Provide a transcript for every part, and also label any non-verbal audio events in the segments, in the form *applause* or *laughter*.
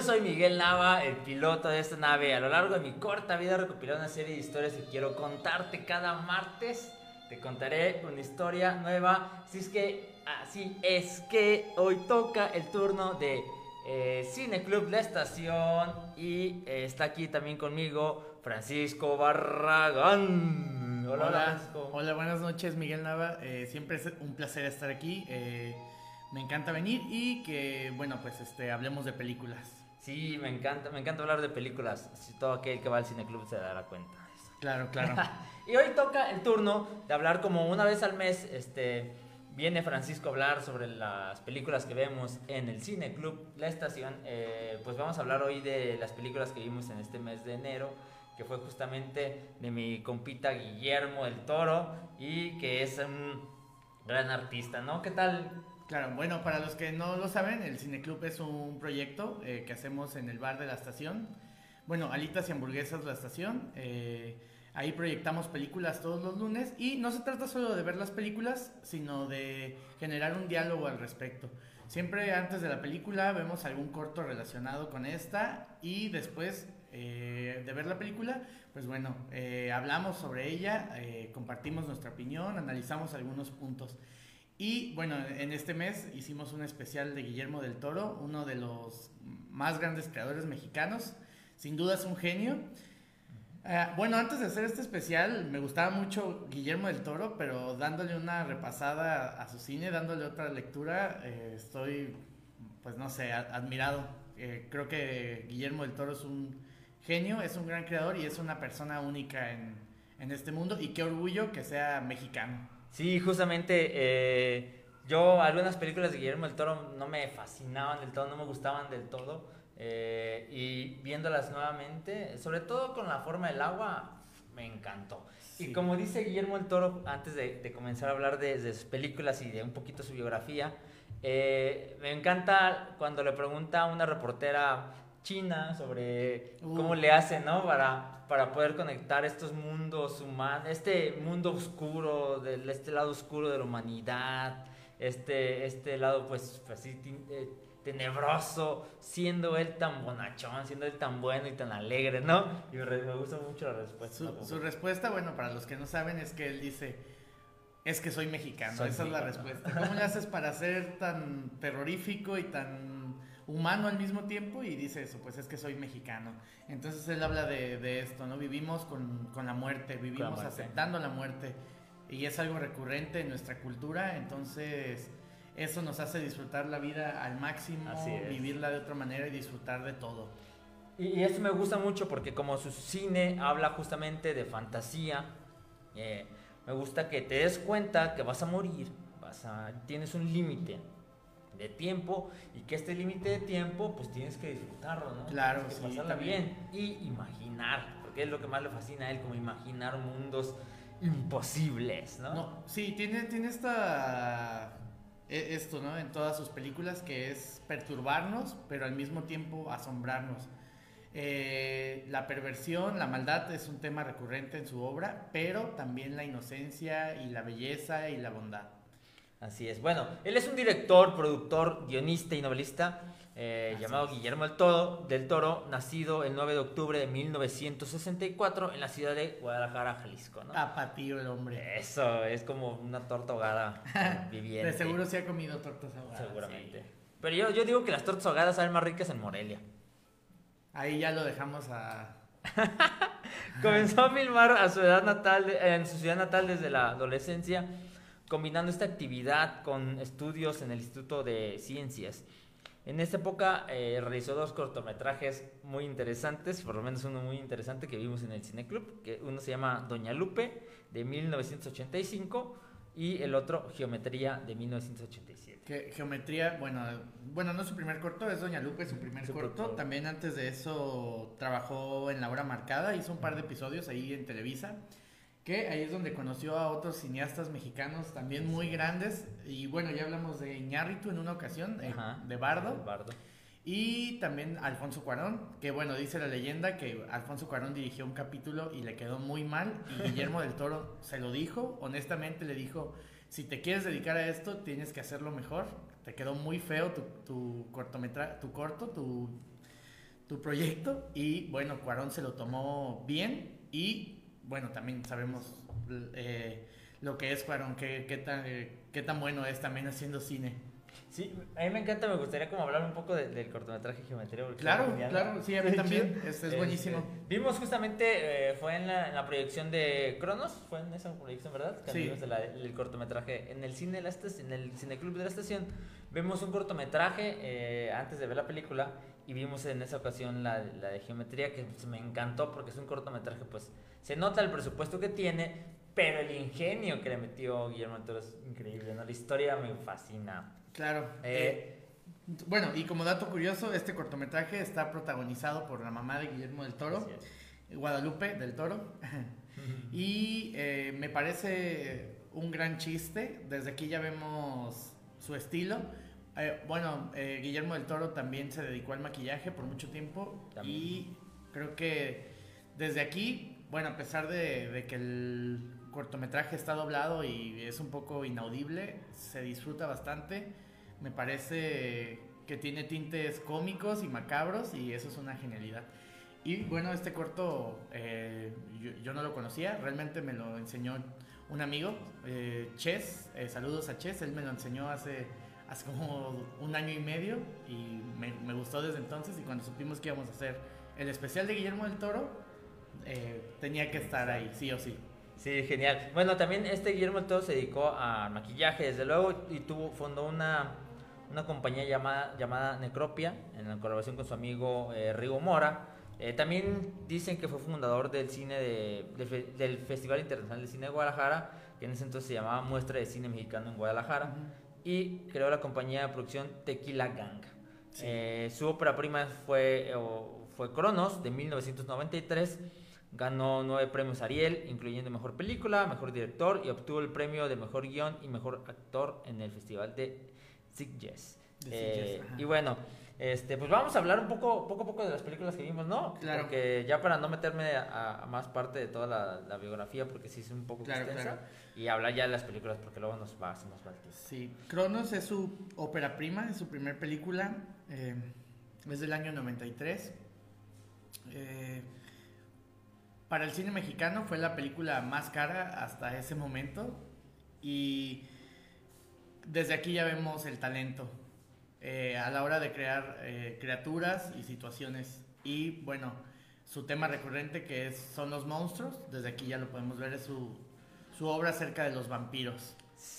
Yo soy Miguel Nava, el piloto de esta nave. A lo largo de mi corta vida recopilé una serie de historias que quiero contarte cada martes. Te contaré una historia nueva. Así es que, así es que hoy toca el turno de eh, Cine Club La Estación y eh, está aquí también conmigo Francisco Barragán. Hola, hola, hola buenas noches Miguel Nava. Eh, siempre es un placer estar aquí me encanta venir y que, bueno, pues este, hablemos de películas. Sí, me encanta, me encanta hablar de películas. Si todo aquel que va al cineclub se dará cuenta. Claro, claro. *laughs* y hoy toca el turno de hablar como una vez al mes, este, viene Francisco a hablar sobre las películas que vemos en el cineclub, la estación. Eh, pues vamos a hablar hoy de las películas que vimos en este mes de enero que fue justamente de mi compita Guillermo del Toro y que es un gran artista, ¿no? ¿Qué tal? Claro, bueno, para los que no lo saben, el Cineclub es un proyecto eh, que hacemos en el bar de la estación. Bueno, Alitas y Hamburguesas La Estación. Eh, ahí proyectamos películas todos los lunes y no se trata solo de ver las películas, sino de generar un diálogo al respecto. Siempre antes de la película vemos algún corto relacionado con esta y después eh, de ver la película, pues bueno, hablamos sobre ella, compartimos nuestra opinión, analizamos algunos puntos. Y bueno, en este mes hicimos un especial de Guillermo del Toro, uno de los más grandes creadores mexicanos. Sin duda es un genio. Eh, bueno, antes de hacer este especial, me gustaba mucho Guillermo del Toro, pero dándole una repasada a su cine, dándole otra lectura, eh, estoy, pues no sé, admirado. Eh, creo que Guillermo del Toro es un genio, es un gran creador y es una persona única en, en este mundo y qué orgullo que sea mexicano. Sí, justamente eh, yo algunas películas de Guillermo del Toro no me fascinaban del todo, no me gustaban del todo. Eh, y viéndolas nuevamente, sobre todo con la forma del agua, me encantó. Y como dice Guillermo del Toro, antes de, comenzar a hablar de, sus películas y de un poquito su biografía, eh, me encanta cuando le pregunta a una reportera china sobre cómo le hace, ¿no? Para para poder conectar estos mundos humanos, este mundo oscuro, del, este lado oscuro de la humanidad, este, este lado pues, pues así eh, tenebroso, siendo él tan bonachón, siendo él tan bueno y tan alegre, ¿no? Y me, gusta mucho la respuesta. Su, respuesta, bueno, para los que no saben, es que él dice, es que soy mexicano, esa es la respuesta. ¿Cómo le haces para ser tan terrorífico y tan humano al mismo tiempo y dice eso, pues es que soy mexicano. Entonces él habla de, esto, ¿no? Vivimos con, la muerte, vivimos aceptando la muerte y es algo recurrente en nuestra cultura, entonces eso nos hace disfrutar la vida al máximo, vivirla de otra manera y disfrutar de todo. Y, y, eso me gusta mucho porque como su cine habla justamente de fantasía, eh, me gusta que te des cuenta que vas a morir, vas a, tienes un límite de tiempo y que este límite de tiempo pues tienes que disfrutarlo, ¿no? Claro, tienes que pasarla bien y imaginar, porque es lo que más le fascina a él, como imaginar mundos imposibles, ¿no? no sí, tiene, tiene esta e, esto, ¿no? En todas sus películas que es perturbarnos, pero al mismo tiempo asombrarnos. Eh, la perversión, la maldad es un tema recurrente en su obra, pero también la inocencia y la belleza y la bondad. Así es. Bueno, él es un director, productor, guionista y novelista eh, llamado Guillermo del Toro, del Toro, nacido el 9 de octubre de 1964 en la ciudad de Guadalajara, Jalisco. ¿no? Tapatío el hombre. Eso, es como una torta ahogada *laughs* viviente. De seguro se ha comido tortas ahogadas. Seguramente. Pero yo, yo digo que las tortas ahogadas salen más ricas en Morelia. Ahí ya lo dejamos a... *laughs* Comenzó a filmar a su edad natal, en su ciudad natal desde la adolescencia combinando esta actividad con estudios en el Instituto de Ciencias. En esta época eh, realizó dos cortometrajes muy interesantes, por lo menos uno muy interesante que vimos en el Cine Club, que uno se llama Doña Lupe, de 1985, y el otro Geometría de 1987. Que, geometría, bueno, bueno, no su primer corto, es Doña Lupe, su primer Su corto. corto. También antes de eso trabajó en La Hora Marcada, hizo un par de episodios ahí en Televisa. Que ahí es donde conoció a otros cineastas mexicanos también muy grandes. Y bueno, ya hablamos de Iñárritu en una ocasión, eh, Ajá. de Bardo. Y también Alfonso Cuarón, que bueno, dice la leyenda que Alfonso Cuarón dirigió un capítulo y le quedó muy mal. Y *laughs* Guillermo del Toro se lo dijo, honestamente le dijo, si te quieres dedicar a esto, tienes que hacerlo mejor. Te quedó muy feo tu, tu cortometra tu corto, tu, tu proyecto. Y bueno, Cuarón se lo tomó bien. Y bueno, también sabemos eh, lo que es Cuarón, qué, qué, tan, qué tan bueno es también haciendo cine. Sí, a mí me encanta, me gustaría como hablar un poco de- del cortometraje Geometría. Claro, claro, sí, a mí *laughs* también, hecho, es, es este, buenísimo. Vimos justamente, eh, fue en la, en la proyección de Cronos, fue en esa proyección, ¿verdad? Que Sí. vimos de la- el cortometraje en el cine de la estación, en el cineclub de la estación. Vimos un cortometraje eh, antes de ver la película y vimos en esa ocasión la, la de geometría que pues, me encantó porque es un cortometraje, pues se nota el presupuesto que tiene, pero el ingenio que le metió Guillermo Toro es increíble, ¿no? La historia me fascina. Claro. Eh, eh, bueno, y como dato curioso, este cortometraje está protagonizado por la mamá de Guillermo del Toro. Guadalupe del Toro. *laughs* y eh, me parece un gran chiste. Desde aquí ya vemos su estilo. Eh, bueno, eh, Guillermo del Toro también se dedicó al maquillaje por mucho tiempo. También. Y creo que desde aquí, bueno, a pesar de, de que el cortometraje está doblado y es un poco inaudible, se disfruta bastante. Me parece que tiene tintes cómicos y macabros y eso es una genialidad. Y bueno, este corto eh, yo, yo no lo conocía, realmente me lo enseñó un amigo, eh, Ches, eh, saludos a Ches, él me lo enseñó hace, hace como un año y medio y me, me gustó desde entonces y cuando supimos que íbamos a hacer el especial de Guillermo del Toro, eh, tenía que estar ahí, sí o sí. Sí, genial. Bueno, también este Guillermo del Toro se dedicó a maquillaje, desde luego, y tuvo, fundó una, una compañía llamada, llamada Necropia, en la colaboración con su amigo eh, Rigo Mora. Eh, también dicen que fue fundador del cine de, fe- del Festival Internacional de Cine de Guadalajara, que en ese entonces se llamaba Muestra de Cine Mexicano en Guadalajara, y creó la compañía de producción Tequila Gang. Sí. Eh, su ópera prima fue, fue Cronos, de 1993. Ganó nueve premios Ariel, incluyendo Mejor Película, Mejor Director, y obtuvo el premio de Mejor Guión y Mejor Actor en el Festival de Sitges. Eh, y bueno, este, pues vamos a hablar un poco, poco a poco de las películas que vimos, ¿no? Claro. Porque ya para no meterme a, a más parte de toda la, la biografía, porque sí es un poco Claro, extensa, claro. y hablar ya de las películas, porque luego nos va, se nos va el tiempo. Sí, Cronos es su ópera prima, es su primer película, eh, es del año 93. Eh, para el cine mexicano fue la película más cara hasta ese momento y desde aquí ya vemos el talento eh, a la hora de crear eh, criaturas y situaciones y bueno, su tema recurrente que es, son los monstruos, desde aquí ya lo podemos ver, es su, su obra acerca de los vampiros.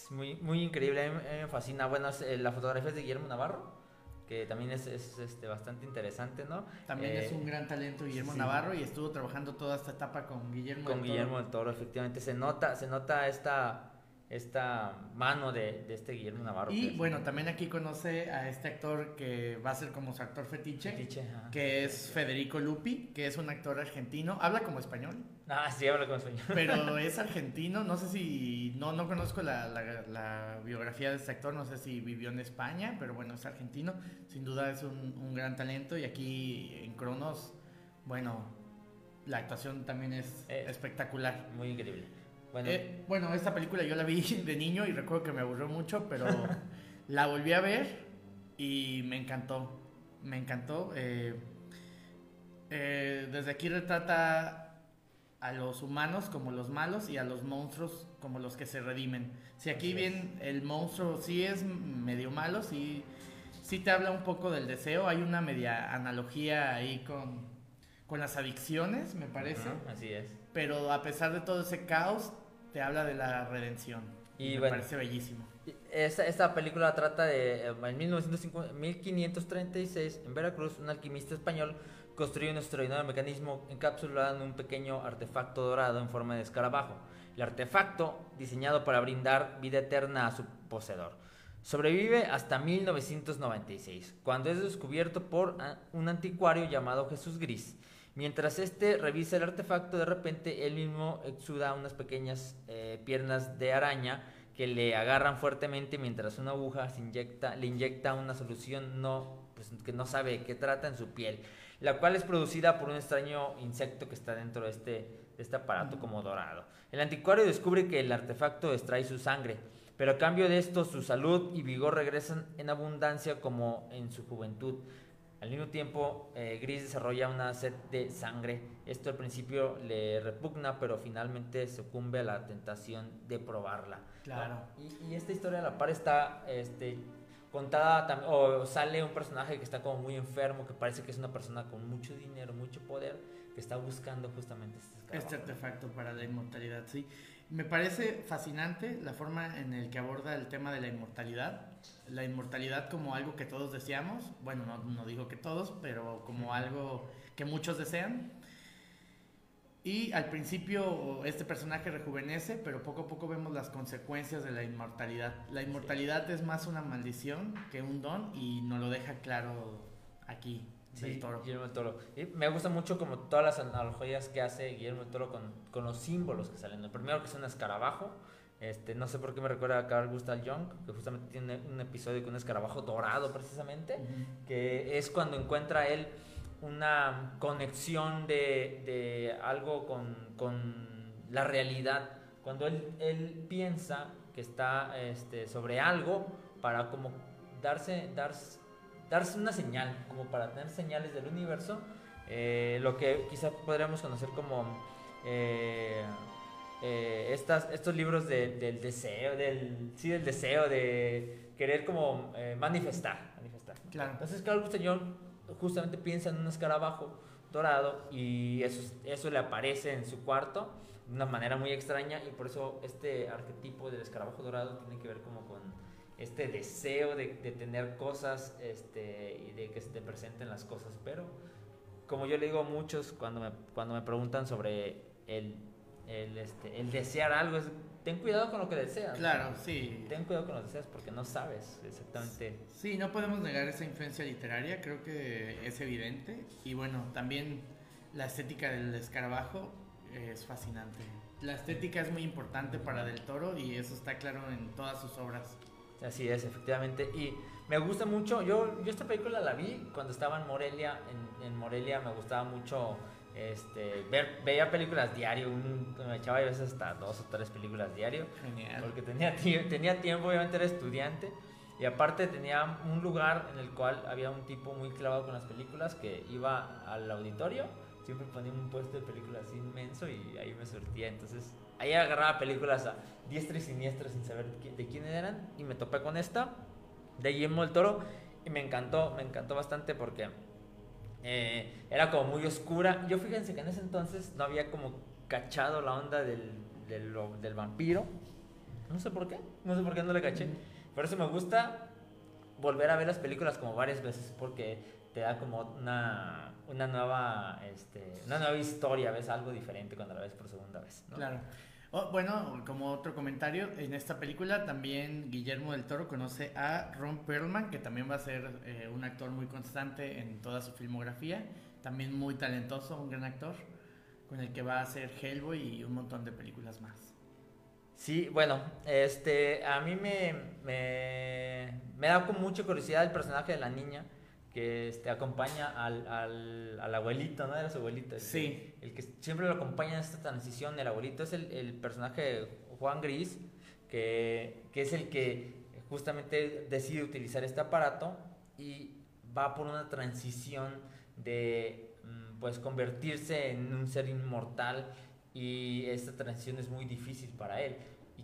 Muy, muy increíble, me- fascina. Bueno, eh, la fotografía es de Guillermo Navarro, que también es, es, este, bastante interesante, ¿no? También Eh, es un gran talento Guillermo sí. Navarro y estuvo trabajando toda esta etapa con Guillermo. Con del Toro. Guillermo del Toro, efectivamente. Se nota, se nota esta, esta mano de, de este Guillermo Navarro. Y que es bueno, un también aquí conoce a este actor que va a ser como su actor fetiche, que es Federico Lupi, que es un actor argentino. Habla como español, Ah, sí, habla con español. pero *laughs* es argentino. No sé si. No, no conozco la, la- la biografía de este actor, no sé si vivió en España, pero bueno, es argentino. Sin duda es un, un gran talento y aquí en Cronos, bueno, la actuación también es Eh. espectacular. Muy increíble. Bueno, Eh, bueno, esta película yo la vi *laughs* de niño y recuerdo que me aburrió mucho, pero *laughs* la volví a ver y me encantó. Me encantó. eh, eh, desde aquí retrata a los humanos como los malos y a los monstruos como los que se redimen. Si aquí bien el monstruo sí es medio malo, sí, sí te habla un poco del deseo. Hay una media analogía ahí con, con las adicciones, me parece ajá, así es. pero a pesar de todo ese caos, te habla de la redención. Y Y me bueno. parece bellísimo. Esta, esta película trata de, eh, en 1950 1536, en Veracruz, un alquimista español construyó un extraordinario mecanismo encapsulado en un pequeño artefacto dorado en forma de escarabajo. el artefacto diseñado para brindar vida eterna a su poseedor. Sobrevive hasta 1996, cuando es descubierto por un anticuario llamado Jesús Gris. Mientras este revisa el artefacto, de repente él mismo exuda unas pequeñas eh, piernas de araña que le agarran fuertemente mientras una aguja le inyecta una solución pues, que no sabe qué trata en su piel, la cual es producida por un extraño insecto que está dentro de este, de este aparato como dorado. El anticuario descubre que el artefacto extrae su sangre, pero a cambio de esto su salud y vigor regresan en abundancia como en su juventud. Al mismo tiempo, eh, Gris desarrolla una sed de sangre. Esto al principio le repugna, pero finalmente sucumbe a la tentación de probarla. Claro. Y, y esta historia a la par está este, contada, o sale un personaje que está como muy enfermo, que parece que es una persona con mucho dinero, mucho poder, que está buscando justamente este. Este artefacto para la inmortalidad, sí. Me parece fascinante la forma en el que aborda el tema de la inmortalidad. La inmortalidad como algo que todos deseamos. Bueno, no, no digo que todos, pero como algo que muchos desean. Y al principio este personaje rejuvenece, pero poco a poco vemos las consecuencias de la inmortalidad. La inmortalidad es más una maldición que un don y nos lo deja claro aquí, del Sí, toro. Guillermo del Toro. Y me gusta mucho como todas las analogías que hace Guillermo del Toro con, con los símbolos que salen. El primero que es un escarabajo. Este, no sé por qué me recuerda a Carl Gustav Jung, que justamente tiene un episodio con un escarabajo dorado precisamente, Ujú. que es cuando encuentra él una conexión de, de algo con, con la realidad. Cuando él, él piensa que está este, sobre algo para como darse, darse, darse una señal, como para tener señales del universo, eh, lo que quizá podríamos conocer como eh, eh, estas, estos libros de- del deseo, del, sí, del deseo, de querer como manifestar. manifestar. Claro. Entonces Carl Gustav Jung justamente piensa en un escarabajo dorado y eso, eso le aparece en su cuarto de una manera muy extraña y por eso este arquetipo del escarabajo dorado tiene que ver como con este deseo de, tener cosas este, y de que se te presenten las cosas, pero como yo le digo a muchos cuando me, cuando me preguntan sobre el, el, este, el desear algo, es, ten cuidado con lo que deseas. Claro, sí. Ten cuidado con lo que deseas porque no sabes exactamente. Sí, no podemos negar esa influencia literaria, creo que es evidente. Y bueno, también la estética del escarabajo es fascinante. La estética es muy importante para Del Toro y eso está claro en todas sus obras. Así es, efectivamente. Y me gusta mucho, yo, yo esta película la vi cuando estaba en Morelia. En, en Morelia me gustaba mucho este, ver, veía películas diario. Un, me echaba a veces hasta dos o tres películas diario. Genial. Porque tenía, tenía tiempo, obviamente era estudiante. Y aparte tenía un lugar en el cual había un tipo muy clavado con las películas que iba al auditorio. Siempre ponía un puesto de películas inmenso y ahí me surtía. Entonces ahí agarraba películas a diestra y siniestra sin saber de quién eran. Y me topé con esta de Guillermo del Toro. Y me encantó, me encantó bastante porque eh, era como muy oscura. Yo fíjense que en ese entonces no había como cachado la onda del, del, vampiro. No sé por qué, no sé por qué no le caché. Por eso me gusta volver a ver las películas como varias veces porque te da como una, una nueva este, una nueva historia, ves algo diferente cuando la ves por segunda vez. ¿no? Claro. Oh, bueno, como otro comentario, en esta película también Guillermo del Toro conoce a Ron Perlman, que también va a ser eh, un actor muy constante en toda su filmografía, también muy talentoso, un gran actor, con el que va a hacer Hellboy y un montón de películas más. Sí, bueno, este, a mí me, me, me da con mucha curiosidad el personaje de la niña que este, acompaña al, al, al abuelito, ¿no? Era su abuelito. el que- Sí. El que siempre lo acompaña en esta transición, el abuelito es el, el personaje de Juan Gris, que, que es el que justamente decide utilizar este aparato y va por una transición de mm, pues convertirse en un ser inmortal y esta transición es muy difícil para él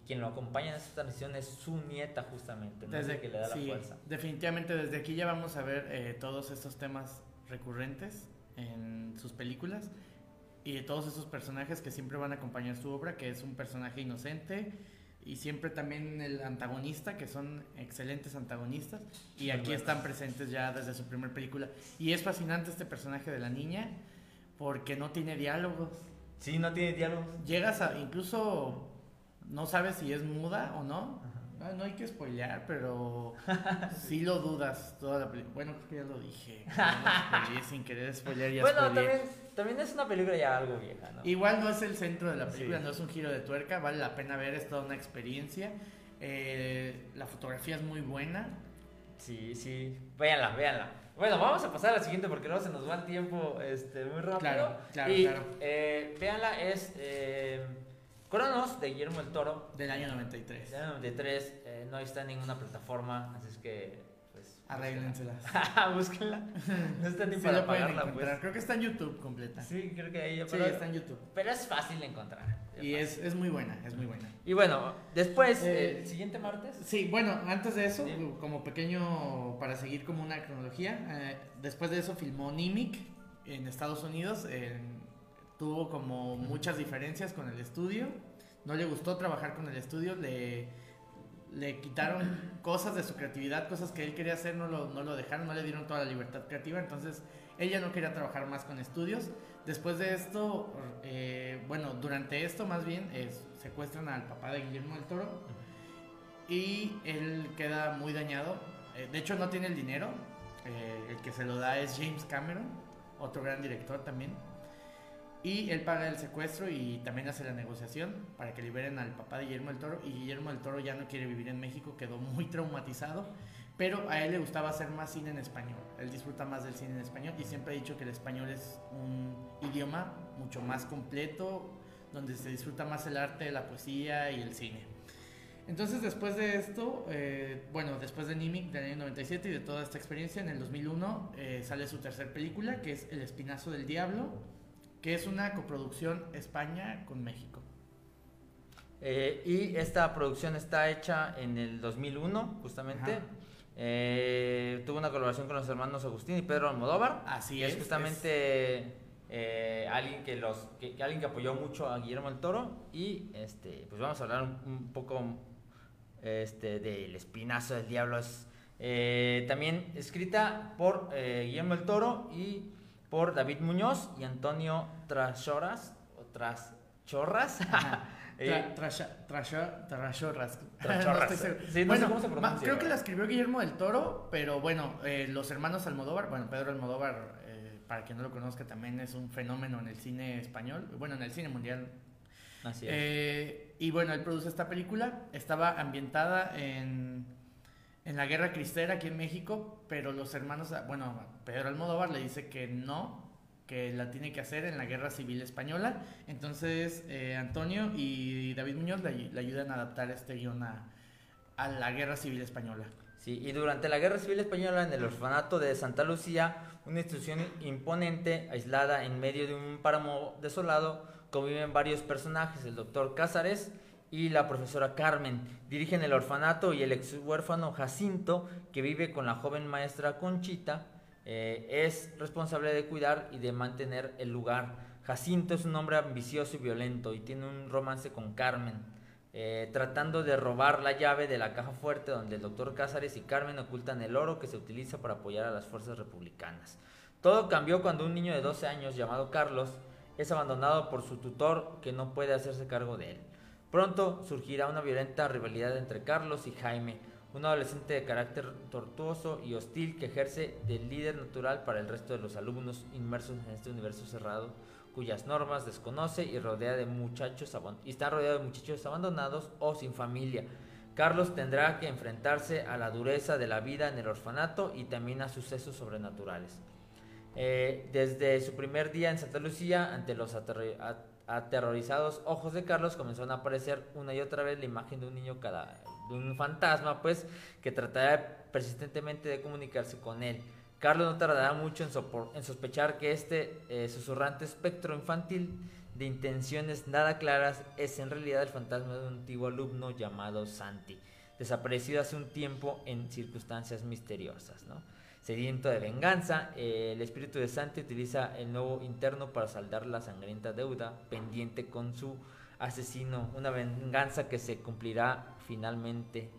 quien lo acompaña en esta transición es su nieta justamente, ¿no? Es el que le da sí, la fuerza. Definitivamente desde aquí ya vamos a ver eh, todos estos temas recurrentes en sus películas y de todos esos personajes que siempre van a acompañar su obra, que es un personaje inocente y siempre también el antagonista, que son excelentes antagonistas y Muy aquí están presentes ya desde su primera película. Y es fascinante este personaje de la niña porque no tiene diálogos. Sí, no tiene diálogos. Llegas a incluso no sabes si es muda o no. Ah, no hay que spoilear, pero *laughs* sí lo dudas toda la película. Bueno, creo que ya lo dije. *laughs* Sin querer spoilear ya Bueno, spoileé. también, también es una película ya algo vieja, ¿no? Igual no es el centro de la película, Sí. no es un giro de tuerca, vale la pena ver, es toda una experiencia. Eh, la fotografía es muy buena. Sí, sí. Véanla, véanla. Bueno, vamos a pasar a la siguiente porque luego se nos va el tiempo este, muy rápido. Claro, claro, y, claro. eh, véanla, es eh, Cronos de Guillermo el Toro. Del año 93. De 93, eh, no está en ninguna plataforma, así es que, pues. Arréglenselas. búsquenla. *laughs* Búsquenla. No está ni Sí para pagarla, pues. Creo que está en YouTube completa. Sí, Sí, creo que ahí. Pero, está en YouTube. pero es fácil de encontrar. Y fácil. es, es muy buena, es muy buena. Y bueno, después, Eh, el siguiente martes. Sí, bueno, antes de eso, Sí. como pequeño, para seguir como una cronología, eh, después de eso filmó Nimic en Estados Unidos. en- tuvo como muchas diferencias con el estudio. No le gustó trabajar con el estudio, le, le quitaron cosas de su creatividad, cosas que él quería hacer, no lo, no lo dejaron, no le dieron toda la libertad creativa. Entonces, ella no quería trabajar más con estudios. Después de esto, eh, bueno, durante esto más bien, es- secuestran al papá de Guillermo del Toro y él queda muy dañado. Eh, de hecho, no tiene el dinero. Eh, el que se lo da es James Cameron, otro gran director también. Y él paga el secuestro y también hace la negociación para que liberen al papá de Guillermo del Toro. Y Guillermo del Toro ya no quiere vivir en México, quedó muy *laughs* traumatizado. Pero a él le gustaba hacer más cine en español. Él disfruta más del cine en español y siempre ha dicho que el español es un idioma mucho más completo, donde se disfruta más el arte, la poesía y el cine. Entonces, después de esto, eh, bueno, después de Nimic del año 97 y de toda esta experiencia, en el 2001 eh, sale su tercer película, que es El Espinazo del Diablo, que es una coproducción España con México. Eh, y esta producción está hecha en el 2001, justamente. Eh, tuvo una colaboración con los hermanos Agustín y Pedro Almodóvar. Así es es, justamente eh, alguien que los que, que alguien que apoyó mucho a Guillermo el Toro y este pues vamos a hablar un, un poco este del espinazo del diablo es también escrita por Guillermo el Toro y por David Muñoz y Antonio Trashoras o Traschorras. *laughs* Eh, Tra- trasha- trasha- Trashorras. *laughs* Trashorras. *laughs* No estoy seguro. Sí, no sé bueno, creo que la escribió Guillermo del Toro, pero bueno, eh, los hermanos Almodóvar, bueno, Pedro Almodóvar, eh, para quien no lo conozca, también es un fenómeno en el cine español, bueno, en el cine mundial. así es. Eh, y bueno, él produce esta película, estaba ambientada en, en la Guerra Cristera aquí en México, pero los hermanos, bueno, Pedro Almodóvar le dice que no, que la tiene que hacer en la Guerra Civil Española. Entonces, eh, Antonio y David Muñoz le, le ayudan a adaptar este guion a, a la Guerra Civil Española. Sí, y durante la Guerra Civil Española en el orfanato de Santa Lucía, una institución imponente, aislada en medio de un páramo desolado, conviven varios personajes, el doctor Cázares y la profesora Carmen. Dirigen el orfanato y el ex huérfano Jacinto, que vive con la joven maestra Conchita, eh, es responsable de cuidar y de mantener el lugar. Jacinto es un hombre ambicioso y violento y tiene un romance con Carmen eh, tratando de robar la llave de la caja fuerte donde el doctor Cázares y Carmen ocultan el oro que se utiliza para apoyar a las fuerzas republicanas. Todo cambió cuando un niño de 12 años llamado Carlos es abandonado por su tutor que no puede hacerse cargo de él. Pronto surgirá una violenta rivalidad entre Carlos y Jaime, un adolescente de carácter tortuoso y hostil que ejerce de líder natural para el resto de los alumnos inmersos en este universo cerrado cuyas normas desconoce y rodea de muchachos y está rodeado de muchachos abandonados o sin familia. Carlos tendrá que enfrentarse a la dureza de la vida en el orfanato y también a sucesos sobrenaturales. Eh, desde su primer día en Santa Lucía, ante los aterri- a- aterrorizados ojos de Carlos, comenzó a aparecer una y otra vez la imagen de un niño cada, de un fantasma, pues, que tratará persistentemente de comunicarse con él. Carlos no tardará mucho en, sopor- en sospechar que este eh, susurrante espectro infantil de intenciones nada claras es en realidad el fantasma de un antiguo alumno llamado Santi, desaparecido hace un tiempo en circunstancias misteriosas. ¿no? Sediento de venganza, eh, el espíritu de Santi utiliza el nuevo interno para saldar la sangrienta deuda pendiente con su asesino, una venganza que se cumplirá finalmente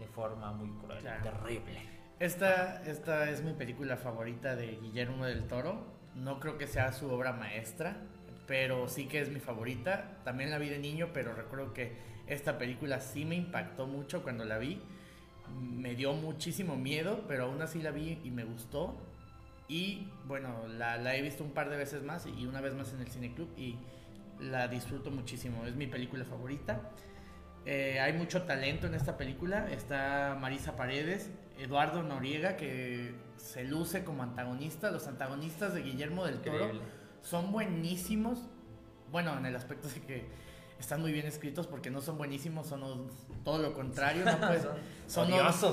de forma muy cruel, Claro. terrible. Esta, esta es mi película favorita de Guillermo del Toro. No creo que sea su obra maestra, pero sí que es mi favorita. También la vi de niño, pero recuerdo que Esta película sí me impactó mucho cuando la vi. Me dio muchísimo miedo, pero aún así la vi y me gustó. Y bueno, la, la he visto un par de veces más y una vez más en el Cine Club y la disfruto muchísimo. Es mi película favorita. Eh, hay mucho talento en esta película. Está Marisa Paredes, Eduardo Noriega, que se luce como antagonista. Los antagonistas de Guillermo del Toro Increíble. son buenísimos. Bueno, en el aspecto de que están muy bien escritos porque no son buenísimos, son todo lo contrario. No *laughs* puedes, Son.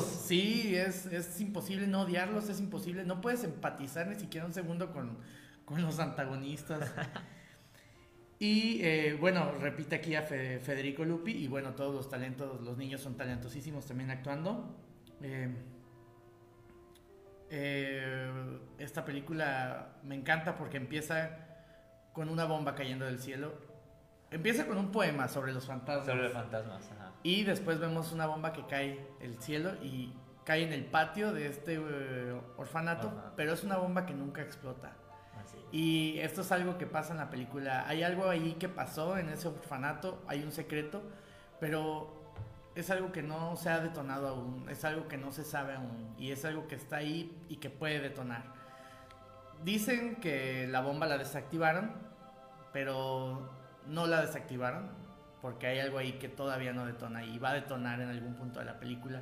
Sí, es, es imposible no odiarlos, es imposible. No puedes empatizar ni siquiera un segundo con, con los antagonistas. *laughs* Y eh, bueno, repite aquí a Fe- Federico Lupi y bueno, todos los talentos, los niños son talentosísimos también actuando. Eh, eh, esta película me encanta porque empieza con una bomba cayendo del cielo. Empieza con un poema sobre los fantasmas. Sobre los fantasmas, ajá. Y después vemos una bomba que cae del cielo y cae en el patio de este eh, orfanato, pero es una bomba que nunca explota. Así. Y esto es algo que pasa en la película. Hay algo ahí que pasó en ese orfanato, hay un secreto, pero es algo que no se ha detonado aún, es algo que no se sabe aún y es algo que está ahí y que puede detonar. Dicen que la bomba la desactivaron, pero no la desactivaron porque hay algo ahí que todavía no detona y va a detonar en algún punto de la película.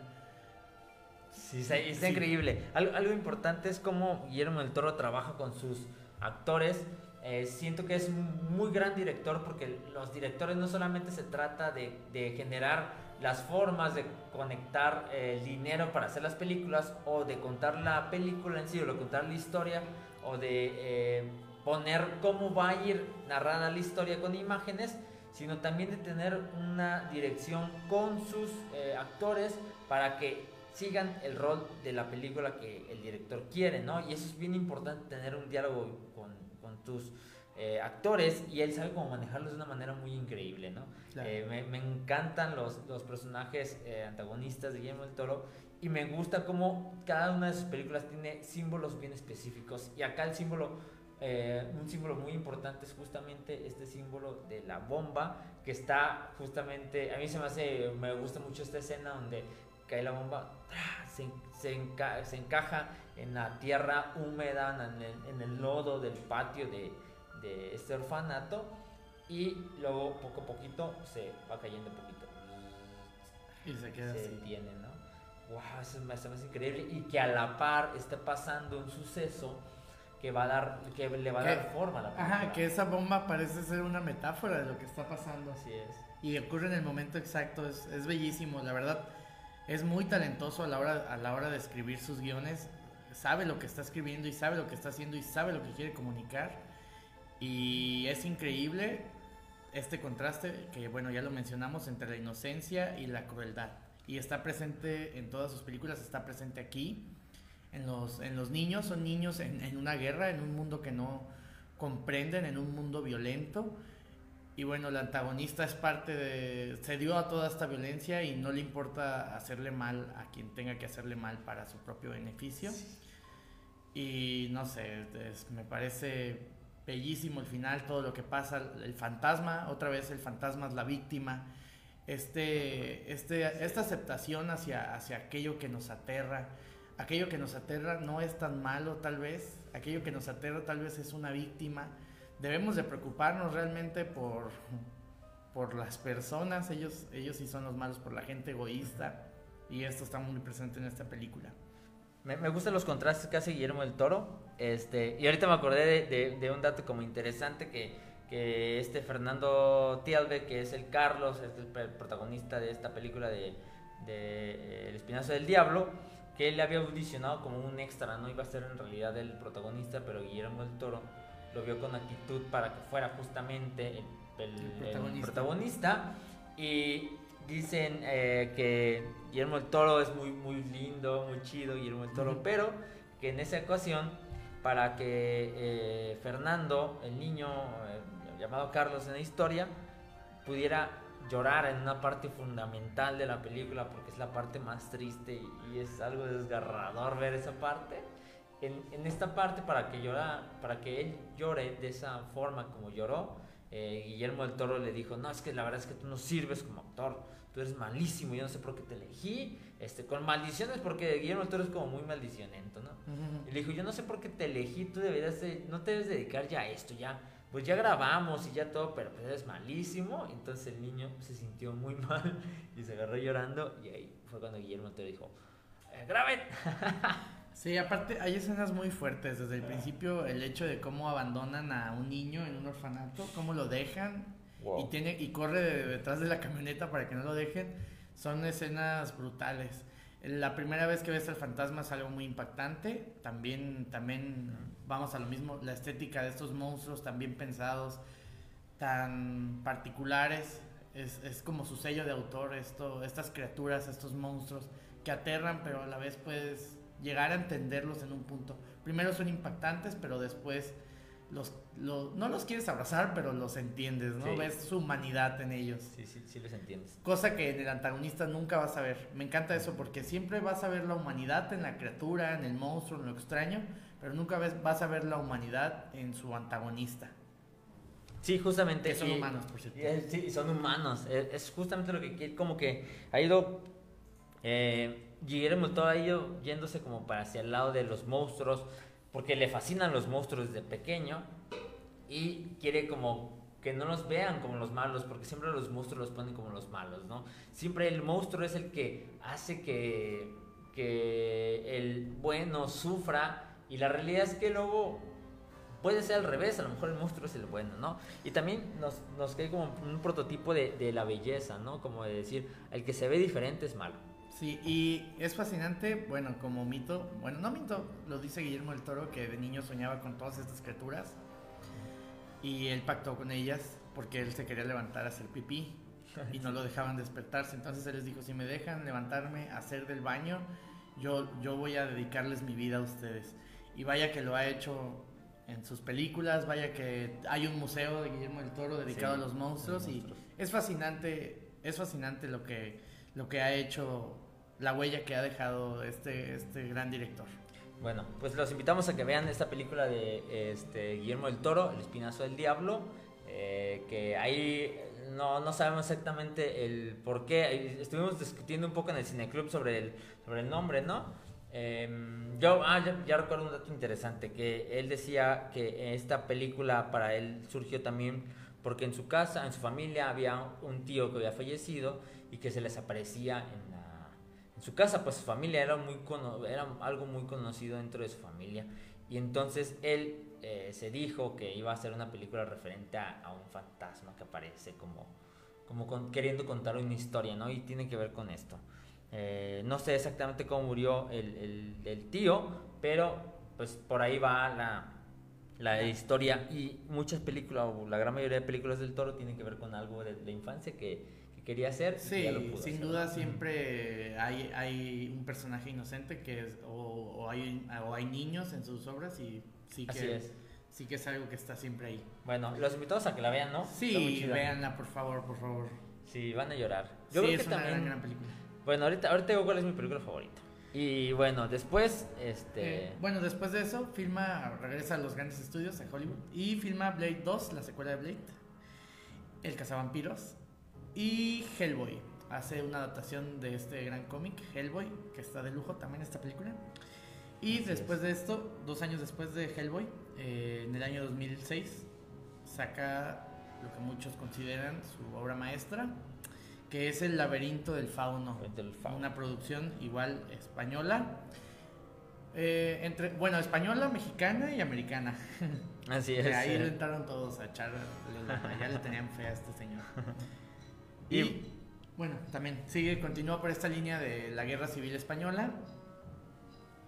Sí, está, está Sí. increíble. Algo, algo importante es cómo Guillermo del Toro trabaja con sus actores. Eh, siento que es un muy gran director porque los directores no solamente se trata de, de generar las formas de conectar eh, el dinero para hacer las películas o de contar la película en sí o de contar la historia o de eh, poner cómo va a ir narrada la historia con imágenes, sino también de tener una dirección con sus eh, actores para que sigan el rol de la película que el director quiere, ¿no? Y eso es bien importante, tener un diálogo con, con tus eh, actores y él sabe cómo manejarlos de una manera muy increíble, ¿no? Claro. Eh, me, me encantan los, los personajes eh, antagonistas de Guillermo del Toro y me gusta cómo cada una de sus películas tiene símbolos bien específicos y acá el símbolo, eh, un símbolo muy importante es justamente este símbolo de la bomba que está justamente, a mí se me hace, me gusta mucho esta escena donde cae la bomba, se, se, enca- se encaja en la tierra húmeda, en el, en el lodo del patio de, de este orfanato y luego poco a poquito se va cayendo poquito. Y se queda Se así. detiene, ¿no? Wow, eso me se me hace increíble. Y que a la par esté pasando un suceso que va a dar, que le va a Que- dar forma a la película. Ajá, que esa bomba parece ser una metáfora de lo que está pasando. Así es. Y ocurre en el momento exacto, es, es bellísimo, la verdad. Es muy talentoso a la, hora, a la hora de escribir sus guiones. Sabe lo que está escribiendo y sabe lo que está haciendo y sabe lo que quiere comunicar. Y es increíble este contraste que, bueno, ya lo mencionamos, entre la inocencia y la crueldad. Y está presente en todas sus películas, está presente aquí. En los, en los niños, son niños en, en una guerra, en un mundo que no comprenden, en un mundo violento. Y bueno, el antagonista es parte de... Se dio a toda esta violencia y no le importa hacerle mal a quien tenga que hacerle mal para su propio beneficio. Y no sé, es- me parece bellísimo el final, todo lo que pasa, el fantasma, otra vez el fantasma es la víctima, este, este, esta aceptación hacia, hacia aquello que nos aterra, aquello que nos aterra no es tan malo tal vez, aquello que nos aterra tal vez es una víctima, debemos de preocuparnos realmente por, por las personas, ellos, ellos sí son los malos, por la gente egoísta, y esto está muy presente en esta película. Me, me gustan los contrastes que hace Guillermo del Toro. Este, y ahorita me acordé de, de- de un dato como interesante que, que este Fernando Tialbe, que es el Carlos, es el protagonista de esta película de, de, eh, El Espinazo del Diablo, que él le había audicionado como un extra, no iba a ser en realidad el protagonista, pero Guillermo del Toro lo vio con actitud para que fuera justamente el, el- El el protagonista. Y dicen eh, que Guillermo del Toro es muy, muy lindo, muy chido, Guillermo del Toro, pero que en esa ocasión, para que eh, Fernando, el niño eh, llamado Carlos en la historia, pudiera llorar en una parte fundamental de la película, porque es la parte más triste y, y es algo desgarrador ver esa parte. En, en esta parte, para que, llora, para que él llore de esa forma como lloró, eh, Guillermo del Toro le dijo, no, es que la verdad es que tú no sirves como actor, tú eres malísimo, yo no sé por qué te elegí, este, con maldiciones, porque Guillermo del Toro es como muy maldicionento, ¿no? Y le dijo, yo no sé por qué te elegí, tú deberías, no te debes dedicar ya a esto, ya, pues ya grabamos y ya todo, pero pues eres malísimo. Entonces el niño se sintió muy *laughs* mal y se agarró llorando y ahí fue cuando Guillermo Toro dijo, eh, graben. *laughs* Sí, aparte hay escenas muy fuertes. Desde el principio, el hecho de cómo abandonan a un niño en un orfanato, cómo lo dejan y tiene y corre detrás de la camioneta para que no lo dejen, son escenas brutales. La primera vez que ves al fantasma es algo muy impactante. También, también vamos a lo mismo, la estética de estos monstruos tan bien pensados, tan particulares. Es, es como su sello de autor, esto, estas criaturas, estos monstruos que aterran, pero a la vez puedes llegar a entenderlos en un punto. Primero son impactantes, pero después los, no los quieres abrazar, pero los entiendes, ¿no? Ves su humanidad en ellos. Sí, sí, sí los entiendes. Cosa que en el antagonista nunca vas a ver. Me encanta eso porque siempre vas a ver la humanidad en la criatura, en el monstruo, en lo extraño, pero nunca ves, vas a ver la humanidad en su antagonista. Sí, justamente. Que son humanos, por cierto. Sí, son humanos. Es, justamente lo que como que ha ido eh, Guillermo todo ha ido yéndose como para hacia el lado de los monstruos, porque le fascinan los monstruos desde pequeño y quiere como que no los vean como los malos, porque siempre los monstruos los ponen como los malos, ¿no? Siempre el monstruo es el que hace que, que el bueno sufra y la realidad es que luego puede ser al revés, a lo mejor el monstruo es el bueno, ¿no? Y también nos, nos cae como un prototipo de, de la belleza, ¿no? Como de decir, el que se ve diferente es malo. Sí, y es fascinante, bueno, como mito, bueno, no mito, lo dice Guillermo del Toro, que de niño soñaba con todas estas criaturas y él pactó con ellas porque él se quería levantar a hacer pipí *laughs* y no lo dejaban despertarse. Entonces él les dijo, si me dejan levantarme a hacer del baño, yo, yo voy a dedicarles mi vida a ustedes. Y vaya que lo ha hecho en sus películas, vaya que hay un museo de Guillermo del Toro dedicado a los monstruos, y es fascinante, es fascinante lo que, lo que ha hecho la huella que ha dejado este, este gran director. Bueno, pues los invitamos a que vean esta película de este, Guillermo del Toro, El Espinazo del Diablo, eh, que ahí no, no, sabemos exactamente el por qué. Estuvimos discutiendo un poco en el Cineclub sobre el, sobre el nombre, ¿no? Em, yo ah, ya, recuerdo un dato interesante, que él decía que esta película para él surgió también porque en su casa, en su familia, había un tío que había fallecido y que se les aparecía en en su casa, pues su familia era, muy era algo muy conocido dentro de su familia. Y entonces él eh, se dijo que iba a hacer una película referente a, un fantasma que aparece como, como queriendo contar una historia, ¿no? Y tiene que ver con esto. Eh, no sé exactamente cómo murió el, el, tío, pero pues por ahí va la, la historia y muchas películas, o la gran mayoría de películas del toro tienen que ver con algo de la infancia que quería hacer. Sí, sin duda siempre hay, hay un personaje inocente que es, o, hay, o hay niños en sus obras y sí que, es. sí que es algo que está siempre ahí. Bueno, los invitados a que la vean, ¿no? Sí, véanla por favor, por favor. Sí, van a llorar. Yo sí, creo es que una también... gran, película. Bueno, ahorita, ahorita digo cuál es mi película favorita. Y bueno, después, este... Eh, bueno, después de eso, filma, regresa a los grandes estudios en Hollywood y filma Blade 2, la secuela de Blade, El cazavampiros, y Hellboy. Hace una adaptación de este gran cómic, Hellboy, que está de lujo también esta película. Y después de esto, dos años después de Hellboy, eh, en el año 2006, saca lo que muchos consideran su obra maestra, que es El laberinto del fauno. Una producción igual española. Eh, entre, bueno, española, mexicana y americana. *laughs* Así es. ahí entraron todos a echar, ya le tenían fe a este señor. *laughs* Y, bueno, también sigue, continúa por esta línea de la guerra civil española.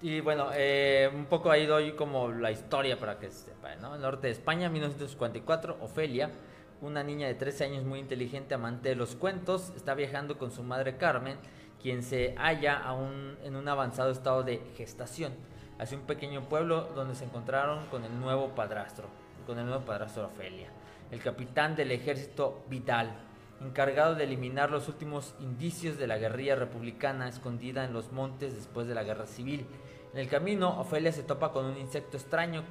Y bueno, eh, un poco ahí doy como la historia para que se sepa, ¿no? El norte de España, 1954, Ofelia, una niña de 13 años muy inteligente, amante de los cuentos, está viajando con su madre Carmen, quien se halla aún en un avanzado estado de gestación, hacia un pequeño pueblo donde se encontraron con el nuevo padrastro, con el nuevo padrastro Ofelia, el capitán del ejército Vidal, encargado de eliminar los últimos indicios de la guerrilla republicana escondida en los montes después de la guerra civil. En el camino, Ofelia se topa con un insecto extraño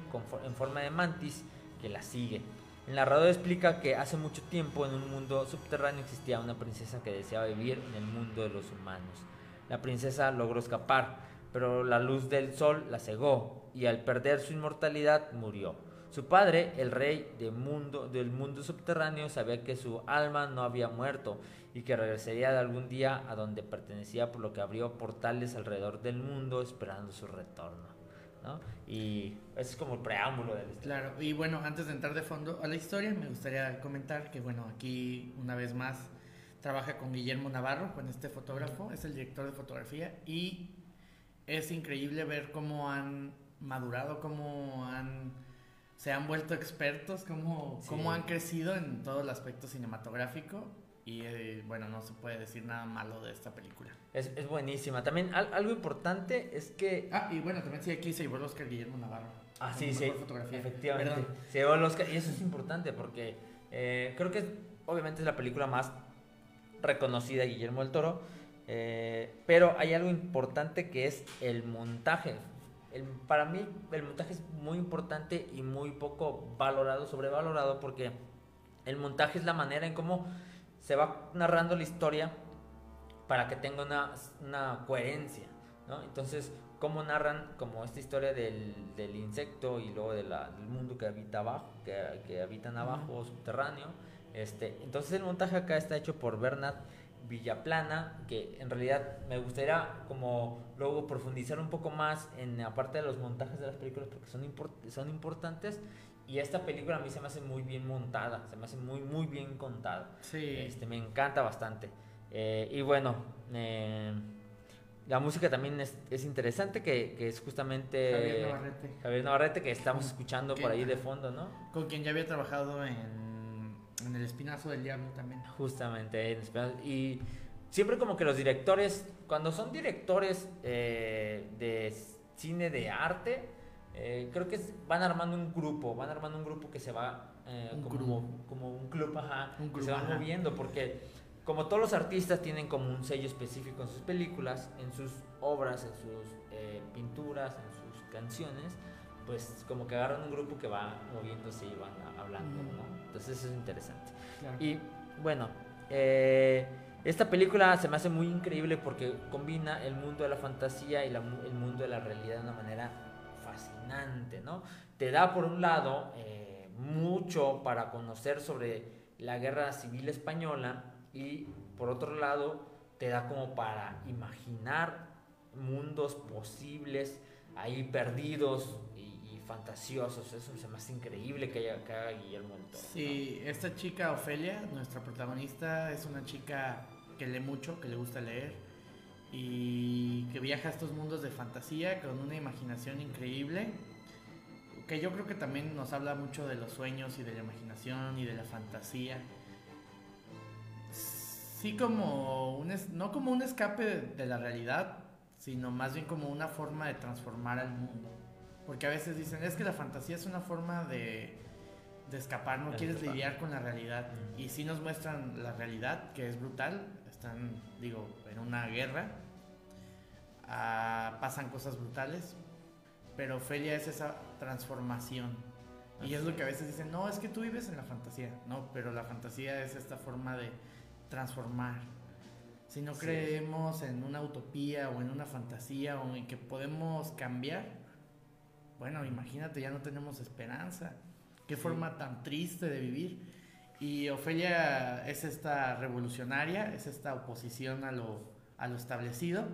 en forma de mantis que la sigue. El narrador explica que hace mucho tiempo en un mundo subterráneo existía una princesa que deseaba vivir en el mundo de los humanos. La princesa logró escapar, pero la luz del sol la cegó y al perder su inmortalidad murió. Su padre, el rey del mundo, subterráneo, sabía que su alma no había muerto y que regresaría de algún día a donde pertenecía, por lo que abrió portales alrededor del mundo esperando su retorno. ¿No? Y ese es como el preámbulo del Claro, y bueno, antes de entrar de fondo a la historia, me gustaría comentar que, bueno, aquí una vez más trabaja con Guillermo Navarro, con este fotógrafo, es el director de fotografía, y es increíble ver cómo han madurado, cómo han se han vuelto expertos, cómo, cómo han crecido en todo el aspecto cinematográfico. Y eh, bueno, no se puede decir nada malo de esta película. Es, es buenísima. También algo importante es que. Ah, y bueno, también sí, aquí se llevó el Oscar Guillermo Navarro. Ah, sí, sí. Fotografía. Efectivamente. Se llevó el Oscar. Y eso es importante porque eh, creo que obviamente es la película más reconocida de Guillermo del Toro. Eh, pero hay algo importante que es el montaje para mí el montaje es muy importante y muy poco valorado, sobrevalorado, porque el montaje es la manera en cómo se va narrando la historia para que tenga una, una coherencia, ¿no? Entonces, cómo narran como esta historia del, del insecto y luego del mundo que habita abajo, que, que habitan abajo, subterráneo. Este, entonces el montaje acá está hecho por Bernard Villaplana, que en realidad me gustaría como luego profundizar un poco más en aparte de los montajes de las películas porque son, son importantes y esta película a mí se me hace muy bien montada, se me hace muy muy bien contada. Sí. Este, me encanta bastante. Eh, y bueno, eh, la música también es, es interesante, que, que, es justamente Javier Navarrete. Javier Navarrete, que estamos escuchando por ahí de fondo, ¿no? Con quien ya había trabajado en en el espinazo del diablo también. Justamente, en espinazo. Y siempre como que los directores, cuando son directores eh, de cine de arte, eh, creo que van armando un grupo, van armando un grupo que se va eh, como, como, un club, ajá, que se va moviendo, porque como todos los artistas tienen como un sello específico en sus películas, en sus obras, en sus pinturas, en sus canciones, pues como que agarran un grupo que va moviéndose y van hablando, ¿no? Entonces eso es interesante. Y bueno, eh, esta película se me hace muy increíble porque combina el mundo de la fantasía y el mundo de la realidad de una manera fascinante, ¿no? Te da por un lado eh, mucho para conocer sobre la guerra civil española y por otro lado te da como para imaginar mundos posibles ahí perdidos fantasiosos. Eso se me hace increíble que haya, que Guillermo del Toro. Sí, esta chica Ofelia, nuestra protagonista, es una chica que lee mucho, que le gusta leer y que viaja a estos mundos de fantasía con una imaginación increíble. Que yo creo que también nos habla mucho de los sueños y de la imaginación y de la fantasía. Sí, como un, no como un escape de la realidad, sino más bien como una forma de transformar al mundo. Porque a veces dicen, es que la fantasía es una forma de, de escapar, no quieres lidiar con la realidad. Y si nos muestran la realidad, que es brutal. Están, digo, en una guerra. Ah, pasan cosas brutales. Pero Ophelia es esa transformación. Y es lo que a veces dicen, no, es que tú vives en la fantasía. No, pero la fantasía es esta forma de transformar. Si no creemos en una utopía o en una fantasía o en que podemos cambiar, bueno, imagínate, ya no tenemos esperanza. Qué forma tan triste de vivir. Y Ofelia es esta revolucionaria, es esta oposición a lo, a lo establecido.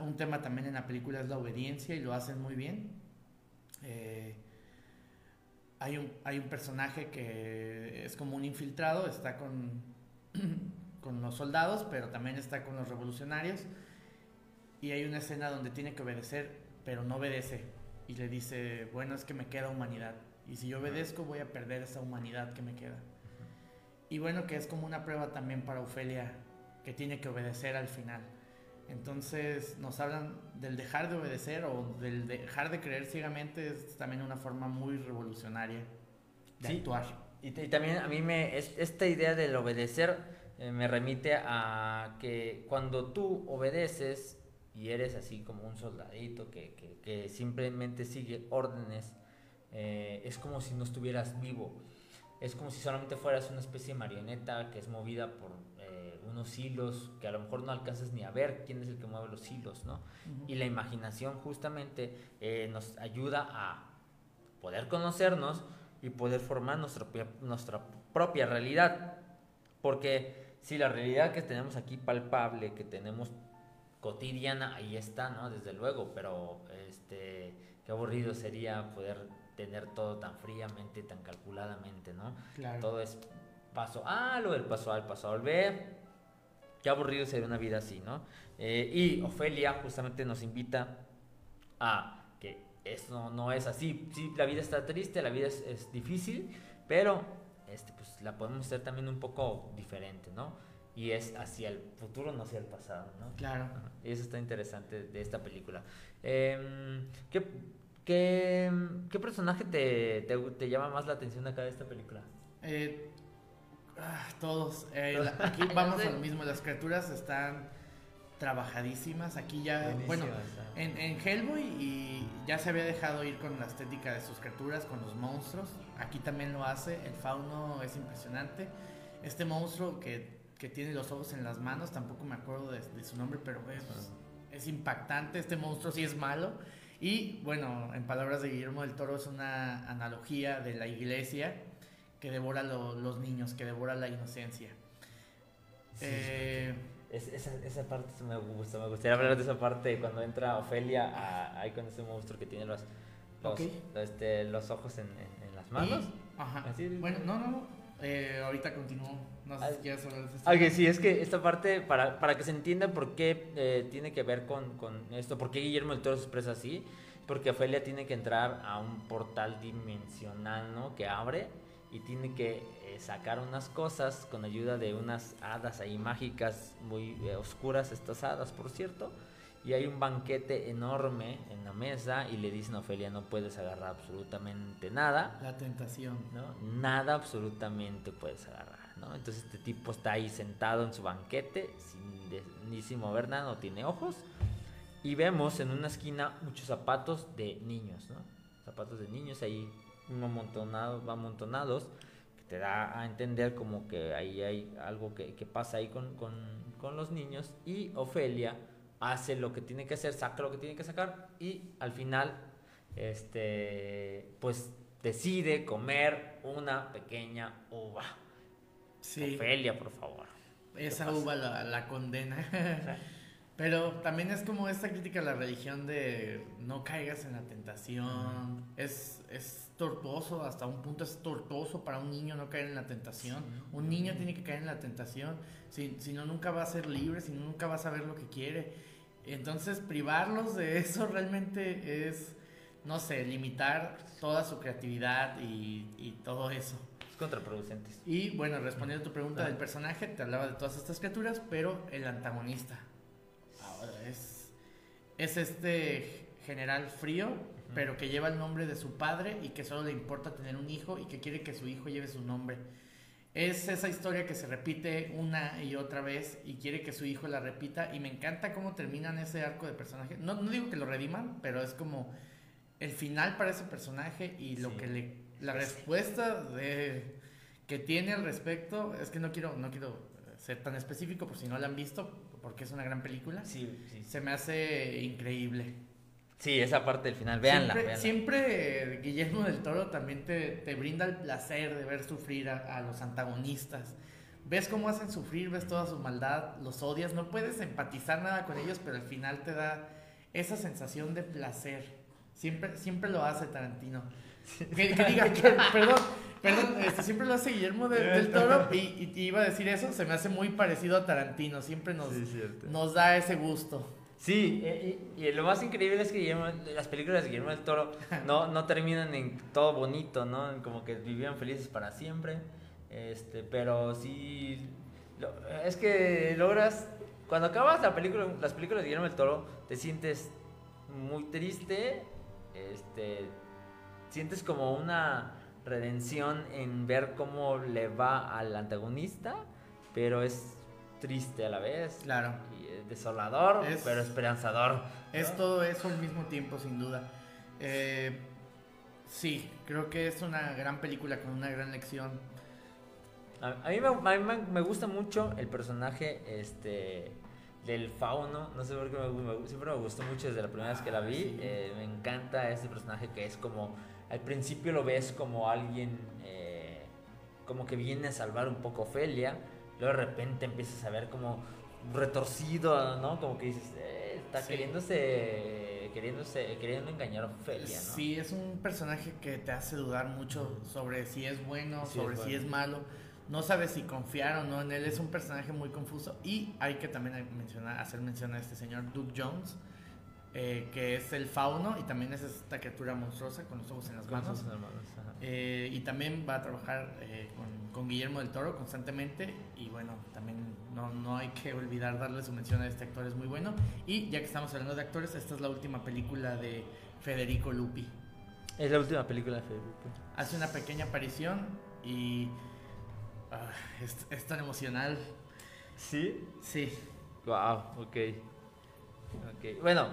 Un tema también en la película es la obediencia y lo hacen muy bien. Eh, hay, un, hay un personaje que es como un infiltrado, está con, *clears throat* con los soldados, pero también está con los revolucionarios. Y hay una escena donde tiene que obedecer, pero no obedece y le dice, bueno, es que me queda humanidad. Y si yo obedezco voy a perder esa humanidad que me queda. Y bueno, que es como una prueba también para Ofelia, que tiene que obedecer al final. Entonces nos hablan del dejar de obedecer o del dejar de creer ciegamente, es también una forma muy revolucionaria de actuar. Y, también a mí me, esta idea del obedecer eh, me remite a que cuando tú obedeces, y eres así como un soldadito que, simplemente sigue órdenes, eh, es como si no estuvieras vivo. es como si solamente fueras una especie de marioneta que es movida por eh, unos hilos que a lo mejor no alcanzas ni a ver quién es el que mueve los hilos, ¿no? Y la imaginación justamente eh, nos ayuda a poder conocernos y poder formar nuestra, nuestra propia realidad. Porque si la realidad que tenemos aquí palpable, que tenemos cotidiana, ahí está, ¿no? Desde luego, pero este, qué aburrido sería poder tener todo tan fríamente, tan calculadamente, ¿no? Claro. Todo es paso A, lo del paso A, al paso al B. Qué aburrido sería una vida así, ¿no? Eh, y Ofelia justamente nos invita a que eso no es así. Sí, la vida está triste, la vida es, es difícil, pero este, pues, la podemos hacer también un poco diferente, ¿no? Y es hacia el futuro, no hacia el pasado, ¿no? Claro. Y eso está interesante de esta película. Eh, ¿qué, qué, qué, personaje te, te, te, llama más la atención acá de esta película? Eh, ah, todos. Eh, *laughs* aquí vamos a lo mismo. Las criaturas están trabajadísimas. Aquí ya, bueno, en, en, Hellboy y ya se había dejado ir con la estética de sus criaturas, con los monstruos. Aquí también lo hace. El fauno es impresionante. Este monstruo que que tiene los ojos en las manos, tampoco me acuerdo de, de su nombre, pero es, es, impactante, este monstruo sí es malo. Y bueno, en palabras de Guillermo del Toro es una analogía de la iglesia que devora lo, los niños, que devora la inocencia. Sí, eh, es, esa, esa, parte me gusta, me gustaría hablar de esa parte cuando entra Ofelia ahí con ese monstruo que tiene los, los, okay. este, los ojos en, en, en las manos. Y, ajá. Así, bueno, no, no, no. Eh, ahorita continúo. No sé si quieres hablar de esto. Okay, sí, es que esta parte, para, para que se entienda por qué eh, tiene que ver con, con, esto, por qué Guillermo del Toro se expresa así, porque Ofelia tiene que entrar a un portal dimensional, ¿no? Que abre y tiene que eh, sacar unas cosas con ayuda de unas hadas ahí mágicas, muy eh, oscuras estas hadas, por cierto. Y hay un banquete enorme en la mesa y le dicen a Ofelia, no puedes agarrar absolutamente nada. La tentación. ¿no? Nada absolutamente puedes agarrar. ¿no? Entonces este tipo está ahí sentado en su banquete, sin, de, ni sin mover nada, no tiene ojos. Y vemos en una esquina muchos zapatos de niños, ¿no? Zapatos de niños ahí amontonados, amontonados, que te da a entender como que ahí hay algo que, que pasa ahí con, con, con los niños. Y Ofelia hace lo que tiene que hacer, saca lo que tiene que sacar y al final, este, pues decide comer una pequeña uva. Sí. Ofelia, por favor. Esa uva la, la condena. *laughs* Pero también es como esta crítica a la religión de no caigas en la tentación. Uh -huh. es, es tortuoso, hasta un punto es tortuoso para un niño no caer en la tentación. Sí. Un niño tiene que caer en la tentación, si, si no nunca va a ser libre, si no nunca va a saber lo que quiere. Entonces privarlos de *laughs* eso realmente es, no sé, limitar toda su creatividad y, y todo eso contraproducentes. Y bueno, respondiendo a tu pregunta del personaje, te hablaba de todas estas criaturas, pero el antagonista. Ahora es, es este general frío. Pero que lleva el nombre de su padre y que solo le importa tener un hijo y que quiere que su hijo lleve su nombre. Es esa historia que se repite una y otra vez y quiere que su hijo la repita y me encanta cómo terminan ese arco de personaje. No, no digo que lo rediman, pero es como el final para ese personaje y lo sí. que le la respuesta de, que tiene al respecto es que no quiero, no quiero ser tan específico por si no la han visto, porque es una gran película. Sí, sí. Se me hace increíble. Sí, esa parte del final, véanla. Siempre, véanla. siempre Guillermo del Toro también te, te brinda el placer de ver sufrir a, a, los antagonistas. Ves cómo hacen sufrir, ves toda su maldad, los odias, no puedes empatizar nada con ellos, pero al final te da esa sensación de placer. Siempre, siempre lo hace Tarantino. Que, que diga, que, perdón, perdón, este, siempre lo hace Guillermo de, del Toro y, y, iba a decir eso, se me hace muy parecido a Tarantino, siempre nos, sí, nos da ese gusto. Sí, y, y, lo más increíble es que Guillermo, las películas de Guillermo del Toro *laughs* no, no terminan en todo bonito, ¿no? Como que vivían felices para siempre, este, pero sí, lo, es que logras, cuando acabas la película, las películas de Guillermo del Toro, te sientes muy triste, este sientes como una redención en ver cómo le va al antagonista, pero es triste a la vez. Claro. Y es desolador, es, pero esperanzador. Es todo eso al mismo tiempo, sin duda. Eh, Sí, creo que es una gran película con una gran lección. A, a mí, me, a mí me- me gusta mucho el personaje este del fauno. No sé por qué me, me- siempre me gustó mucho desde la primera vez que la vi. Ah, sí. Eh, me encanta este personaje que es como. Al principio lo ves como alguien. eh, como que viene a salvar un poco a Ofelia. Luego de repente empiezas a ver como retorcido, ¿no? Como que dices, eh, está Sí. queriéndose, queriéndose, queriendo engañar a Ofelia, ¿no? Sí, es un personaje que te hace dudar mucho sobre si es bueno, Sí, es sobre si es malo. No sabes si confiar o no en él. Es un personaje muy confuso. Y hay que también mencionar, hacer mención a este señor Duke Jones, eh, que es el fauno y también es esta criatura monstruosa con los ojos en las manos. sus hermanos, ajá. Eh, y también va a trabajar eh, con, con Guillermo del Toro constantemente. Y bueno, también no, no hay que olvidar darle su mención a este actor, es muy bueno. Y ya que estamos hablando de actores, esta es la última película de Federico Lupi. Es la última película de Federico. Hace una pequeña aparición y ah, es, es tan emocional. ¿Sí? Sí, Wow, ok. Ok. Bueno,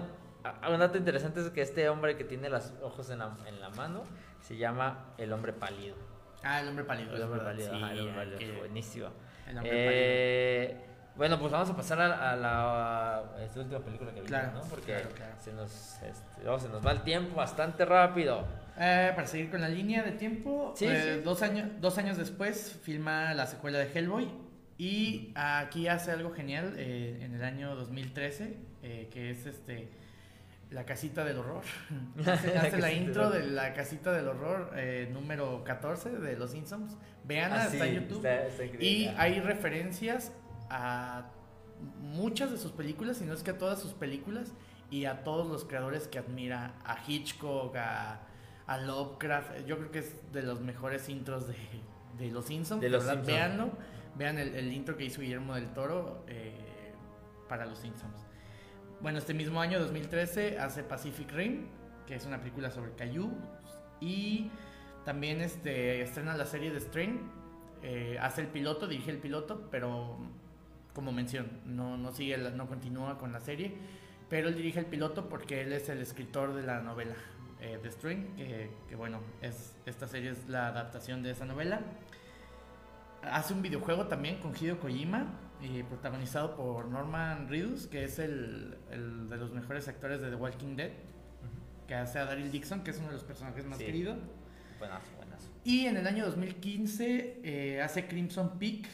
un dato interesante es que este hombre que tiene los ojos en la, en la mano se llama el hombre pálido. ah, el hombre pálido. El hombre pálido, sí, ajá, el hombre pálido, que- buenísimo. el hombre Eh, bueno, pues vamos a pasar a, a la a esta última película que vimos, Claro, ¿no? Porque claro, claro. Se, nos, este, luego se nos va el tiempo bastante rápido. Eh, para seguir con la línea de tiempo, Sí, eh, sí. Dos, años, dos años después filma la secuela de Hellboy y aquí hace algo genial eh, en el año 2013, eh, que es este la casita del horror. *laughs* hace La hace la intro de la casita del horror eh, número 14 de Los Simpsons. Veanla, Ah, sí, está en YouTube. está- está increíble. Y hay referencias a muchas de sus películas, si no es que a todas sus películas, y a todos los creadores que admira, a Hitchcock, a, a Lovecraft. Yo creo que es de los mejores intros de, de Los Simpsons. De Los. Véanlo, vean el, el intro que hizo Guillermo del Toro eh, para Los Simpsons. Bueno, este mismo año, 2013, hace Pacific Rim, que es una película sobre Caillou. Y también este, estrena la serie de Strain. Eh, hace el piloto, dirige el piloto, pero como mención, no, no sigue, no continúa con la serie. Pero él dirige el piloto porque él es el escritor de la novela eh, The String, que, que bueno, es, esta serie es la adaptación de esa novela. Hace un videojuego también con Hideo Kojima, eh, protagonizado por Norman Reedus, que es el, el de los mejores actores de The Walking Dead, que hace a Daryl Dixon, que es uno de los personajes más Sí. queridos. Buenazo, buenazo. Y en el año 2015 eh, hace Crimson Peak.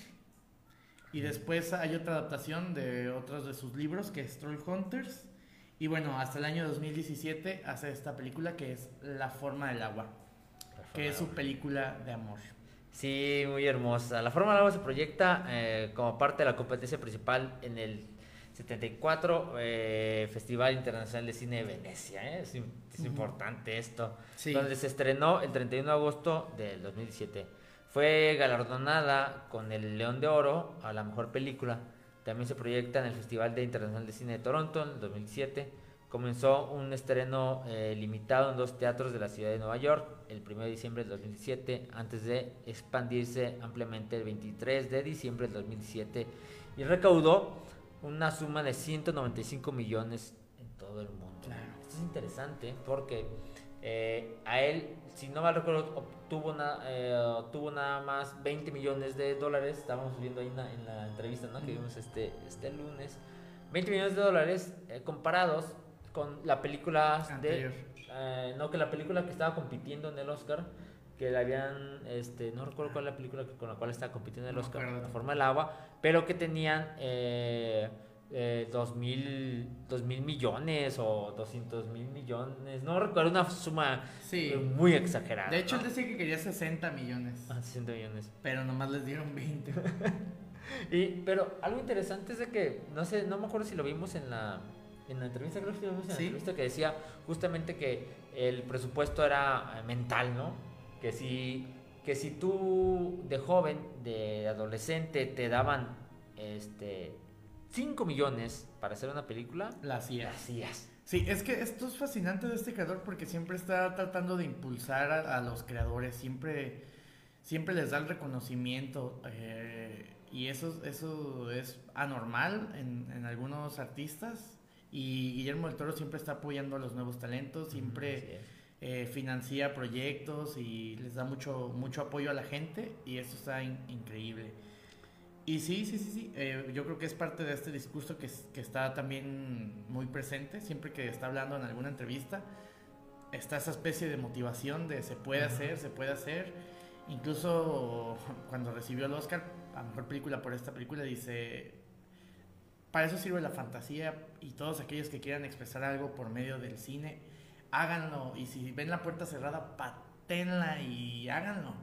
Y después hay otra adaptación de otros de sus libros, que es Troll Hunters. Y bueno, hasta el año 2017 hace esta película que es La forma del agua, que es su película de amor. Sí, muy hermosa. La Forma Agua se proyecta eh, como parte de la competencia principal en el 74 eh, Festival Internacional de Cine de Venecia. ¿eh? Es, importante esto. Sí. Donde se estrenó el 31 de agosto del 2017. Fue galardonada con el León de Oro a la mejor película. También se proyecta en el Festival de Internacional de Cine de Toronto en el 2007. Comenzó un estreno eh, limitado en dos teatros de la ciudad de Nueva York el 1 de diciembre del 2017, antes de expandirse ampliamente el 23 de diciembre del 2017 y recaudó una suma de 195 millones en todo el mundo. Claro. Esto es interesante porque eh, a él, si no mal recuerdo, obtuvo, na- eh, obtuvo nada más 20 millones de dólares. Estábamos viendo ahí en la, en la entrevista ¿no? que vimos este, este lunes. 20 millones de dólares eh, comparados con la película Anterior. de... eh, no, que la película que estaba compitiendo en el Oscar, que la habían, este, no recuerdo cuál es la película que- con la cual estaba compitiendo en el No Oscar, acuerdo. La forma del agua, pero que tenían eh, eh, dos, mil, dos mil millones o 200 mil millones, no recuerdo una suma Sí. muy exagerada. De hecho, él ¿no? decía que quería 60 millones, Ah, 60 millones. pero nomás les dieron 20. *laughs* Y, pero algo interesante es de que, no sé, no me acuerdo si lo vimos en la, en la entrevista, creo que en la Sí. entrevista que decía justamente que el presupuesto era eh, mental, ¿no? Que si, que si tú de joven, de adolescente, te daban este 5 millones para hacer una película, La la hacía. hacías. Sí, es que esto es fascinante de este creador porque siempre está tratando de impulsar a, a los creadores, siempre, siempre les da el reconocimiento eh, y eso, eso es anormal en, en algunos artistas y Guillermo del Toro siempre está apoyando a los nuevos talentos, siempre es. eh, financia proyectos y les da mucho, mucho apoyo a la gente y eso está increíble. Y sí, sí, sí, sí, eh, yo creo que es parte de este discurso que, que está también muy presente, siempre que está hablando en alguna entrevista, está esa especie de motivación de se puede hacer, se puede hacer. Incluso cuando recibió el Oscar a mejor película por esta película, dice: Para eso sirve la fantasía y todos aquellos que quieran expresar algo por medio del cine, háganlo. Y si ven la puerta cerrada, patenla y háganlo.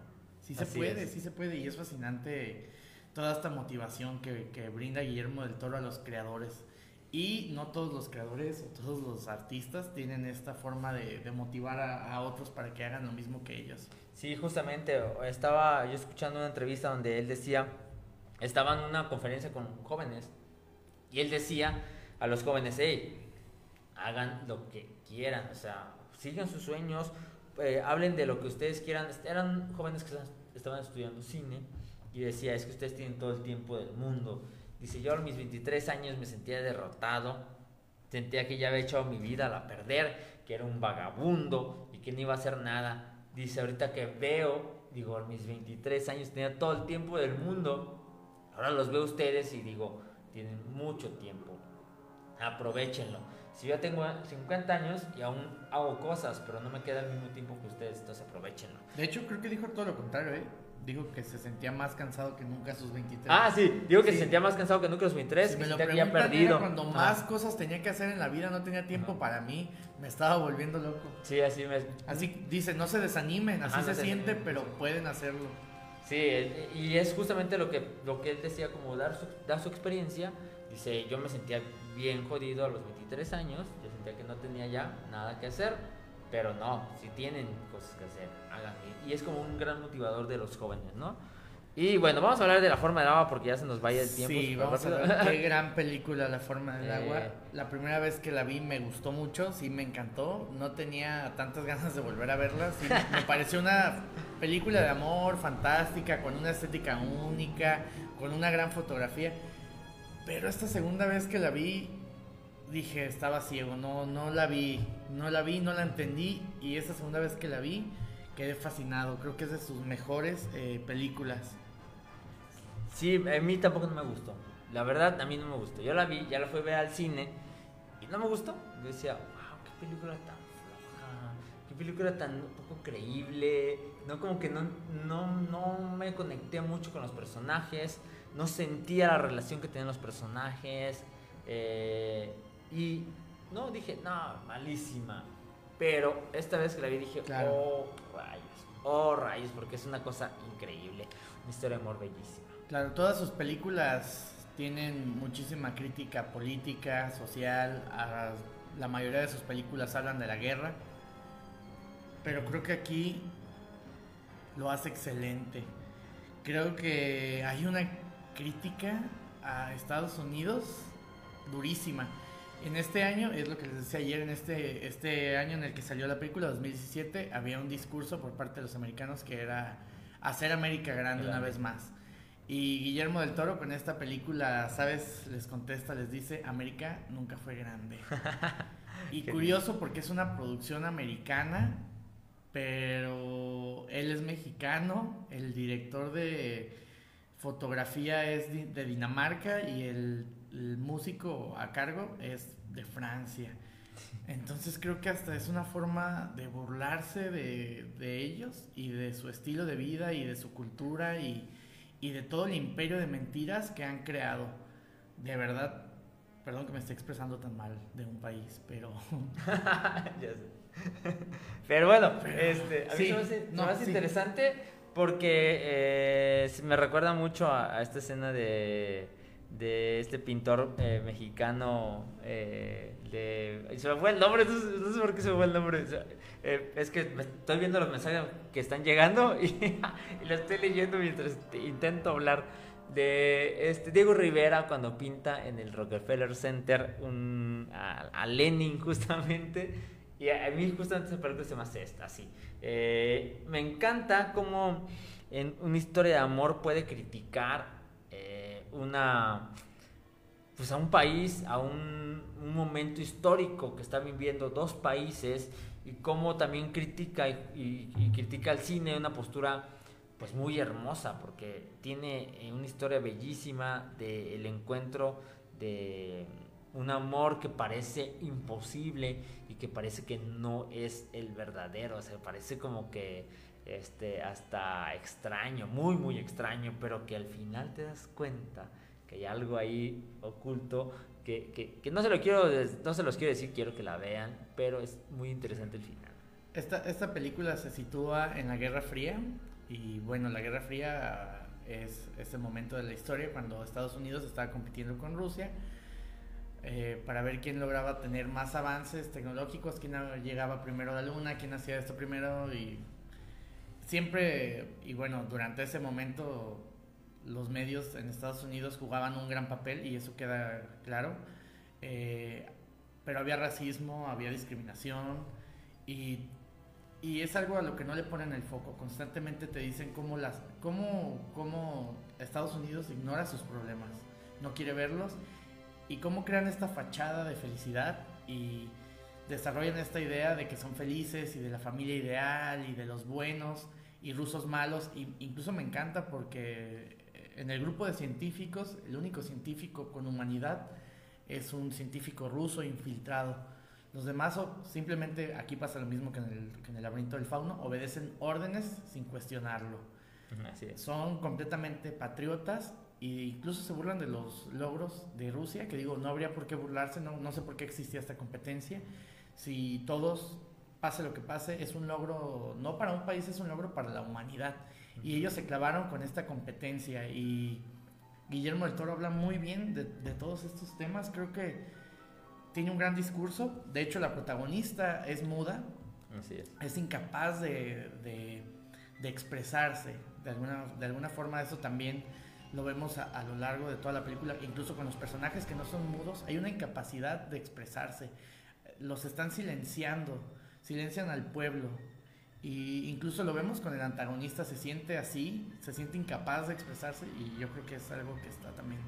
Sí se puede, sí se puede. Y es fascinante toda esta motivación que, que brinda Guillermo del Toro a los creadores. Y no todos los creadores o todos los artistas tienen esta forma de, de motivar a, a, otros para que hagan lo mismo que ellos. Sí, justamente, estaba yo escuchando una entrevista donde él decía, estaba en una conferencia con jóvenes, y él decía a los jóvenes, hey, hagan lo que quieran, o sea, sigan sus sueños, eh, hablen de lo que ustedes quieran. Eran jóvenes que estaban estudiando cine, y decía, es que ustedes tienen todo el tiempo del mundo Dice, yo a mis 23 años me sentía derrotado, sentía que ya había echado mi vida a la perder, que era un vagabundo y que no iba a hacer nada. Dice, ahorita que veo, digo, a mis 23 años tenía todo el tiempo del mundo, ahora los veo ustedes y digo, tienen mucho tiempo, aprovechenlo. Si yo tengo 50 años y aún hago cosas, pero no me queda el mismo tiempo que ustedes, entonces aprovechenlo. De hecho, creo que dijo todo lo contrario, ¿eh? digo que se sentía más cansado que nunca a sus 23. Ah, sí, digo que se sentía más cansado que nunca a sus 23, me lo había perdido. cuando más cosas tenía que hacer en la vida, no tenía tiempo para mí, me estaba volviendo loco. Sí, así me... Así dice, no se desanimen, así se siente, pero pueden hacerlo. Sí, y es justamente lo que, lo que él decía, como dar su, dar su experiencia. Dice, yo me sentía bien jodido a los 23 años, yo sentía que no tenía ya nada que hacer, pero no, si tienen cosas que hacer, y es como un gran motivador de los jóvenes, ¿no? Y bueno, vamos a hablar de La Forma del Agua porque ya se nos vaya el tiempo. Sí, vamos a ver qué gran película La Forma del Agua. Eh. La primera vez que la vi me gustó mucho, sí me encantó. No tenía tantas ganas de volver a verla. me pareció una película de amor fantástica, con una estética única, con una gran fotografía. Pero esta segunda vez que la vi, dije, estaba ciego, no, no la vi, no la vi, no la entendí. Y esa segunda vez que la vi quedé fascinado. Creo que es de sus mejores eh, películas. Sí, a mí tampoco no me gustó. La verdad, a mí no me gustó. Yo la vi, ya la fui a ver al cine y no me gustó. Yo decía, wow, qué película tan floja, qué película tan poco creíble. No, como que no, no, no me conecté mucho con los personajes, no sentía la relación que tenían los personajes. Eh, y no, dije, no, malísima. Pero esta vez que la vi dije, oh rayos, oh rayos, porque es una cosa increíble, una historia de amor bellísima. Claro, todas sus películas tienen muchísima crítica política, social, la mayoría de sus películas hablan de la guerra, pero creo que aquí lo hace excelente. Creo que hay una crítica a Estados Unidos durísima en este año, es lo que les decía ayer, en este, este año en el que salió la película, 2017, había un discurso por parte de los americanos que era hacer América grande una vez más. Y Guillermo del Toro con esta película, ¿sabes? Les contesta, les dice, América nunca fue grande. *laughs* y curioso porque es una producción americana, pero él es mexicano, el director de fotografía es de Dinamarca y el el músico a cargo es de Francia. Entonces creo que hasta es una forma de burlarse de, ellos y de su estilo de vida y de su cultura y, de todo el imperio de mentiras que han creado. De verdad, perdón que me esté expresando tan mal de un país, pero... *laughs* Pero bueno, este, a mí me interesante porque eh, me recuerda mucho a esta escena de de este pintor eh, mexicano. Eh, de, se me fue el nombre, no, sé por qué se me fue el nombre. Eh, es que estoy viendo los mensajes que están llegando *laughs* y, lo estoy leyendo mientras intento hablar de este Diego Rivera cuando pinta en el Rockefeller Center un, a, Lenin *laughs* justamente. Y a, mí justamente esa película se me hace esta, así. me encanta cómo en una historia de amor puede criticar una pues a un país, a un, momento histórico que están viviendo dos países y cómo también critica y, critica el cine, una postura pues muy hermosa porque tiene eh, una historia bellísima del encuentro de un amor que parece imposible y que parece que no es el verdadero, o sea, parece como que este hasta extraño, muy muy extraño, pero que al final te das cuenta que hay algo ahí oculto que, que, que no se lo quiero no se los quiero decir, quiero que la vean, pero es muy interesante el final. Esta, esta película se sitúa en la Guerra Fría y bueno, la Guerra Fría es ese momento de la historia cuando Estados Unidos estaba compitiendo con Rusia eh, para ver quién lograba tener más avances tecnológicos, quién llegaba primero a la luna, quién hacía esto primero y siempre, y bueno, durante ese momento los medios en Estados Unidos jugaban un gran papel y eso queda claro, eh, pero había racismo, había discriminación y, y, es algo a lo que no le ponen el foco, constantemente te dicen cómo, las, cómo, cómo Estados Unidos ignora sus problemas, no quiere verlos y cómo crean esta fachada de felicidad y desarrollan esta idea de que son felices y de la familia ideal y de los buenos y rusos malos. Y incluso me encanta porque en el grupo de científicos, el único científico con humanidad es un científico ruso infiltrado. Los demás simplemente, aquí pasa lo mismo que en el, que en el laberinto del fauno, obedecen órdenes sin cuestionarlo. Son completamente patriotas e incluso se burlan de los logros de Rusia, que digo, no habría por qué burlarse, no, no sé por qué existía esta competencia. Si todos, pase lo que pase, es un logro, no para un país, es un logro para la humanidad. Y ellos se clavaron con esta competencia y Guillermo del Toro habla muy bien de, de todos estos temas, creo que tiene un gran discurso, de hecho la protagonista es muda, es. es. incapaz de, de, de expresarse, de alguna, de alguna forma eso también lo vemos a, lo largo de toda la película, incluso con los personajes que no son mudos, hay una incapacidad de expresarse, los están silenciando, silencian al pueblo. Y incluso lo vemos con el antagonista, se siente así, se siente incapaz de expresarse y yo creo que es algo que está también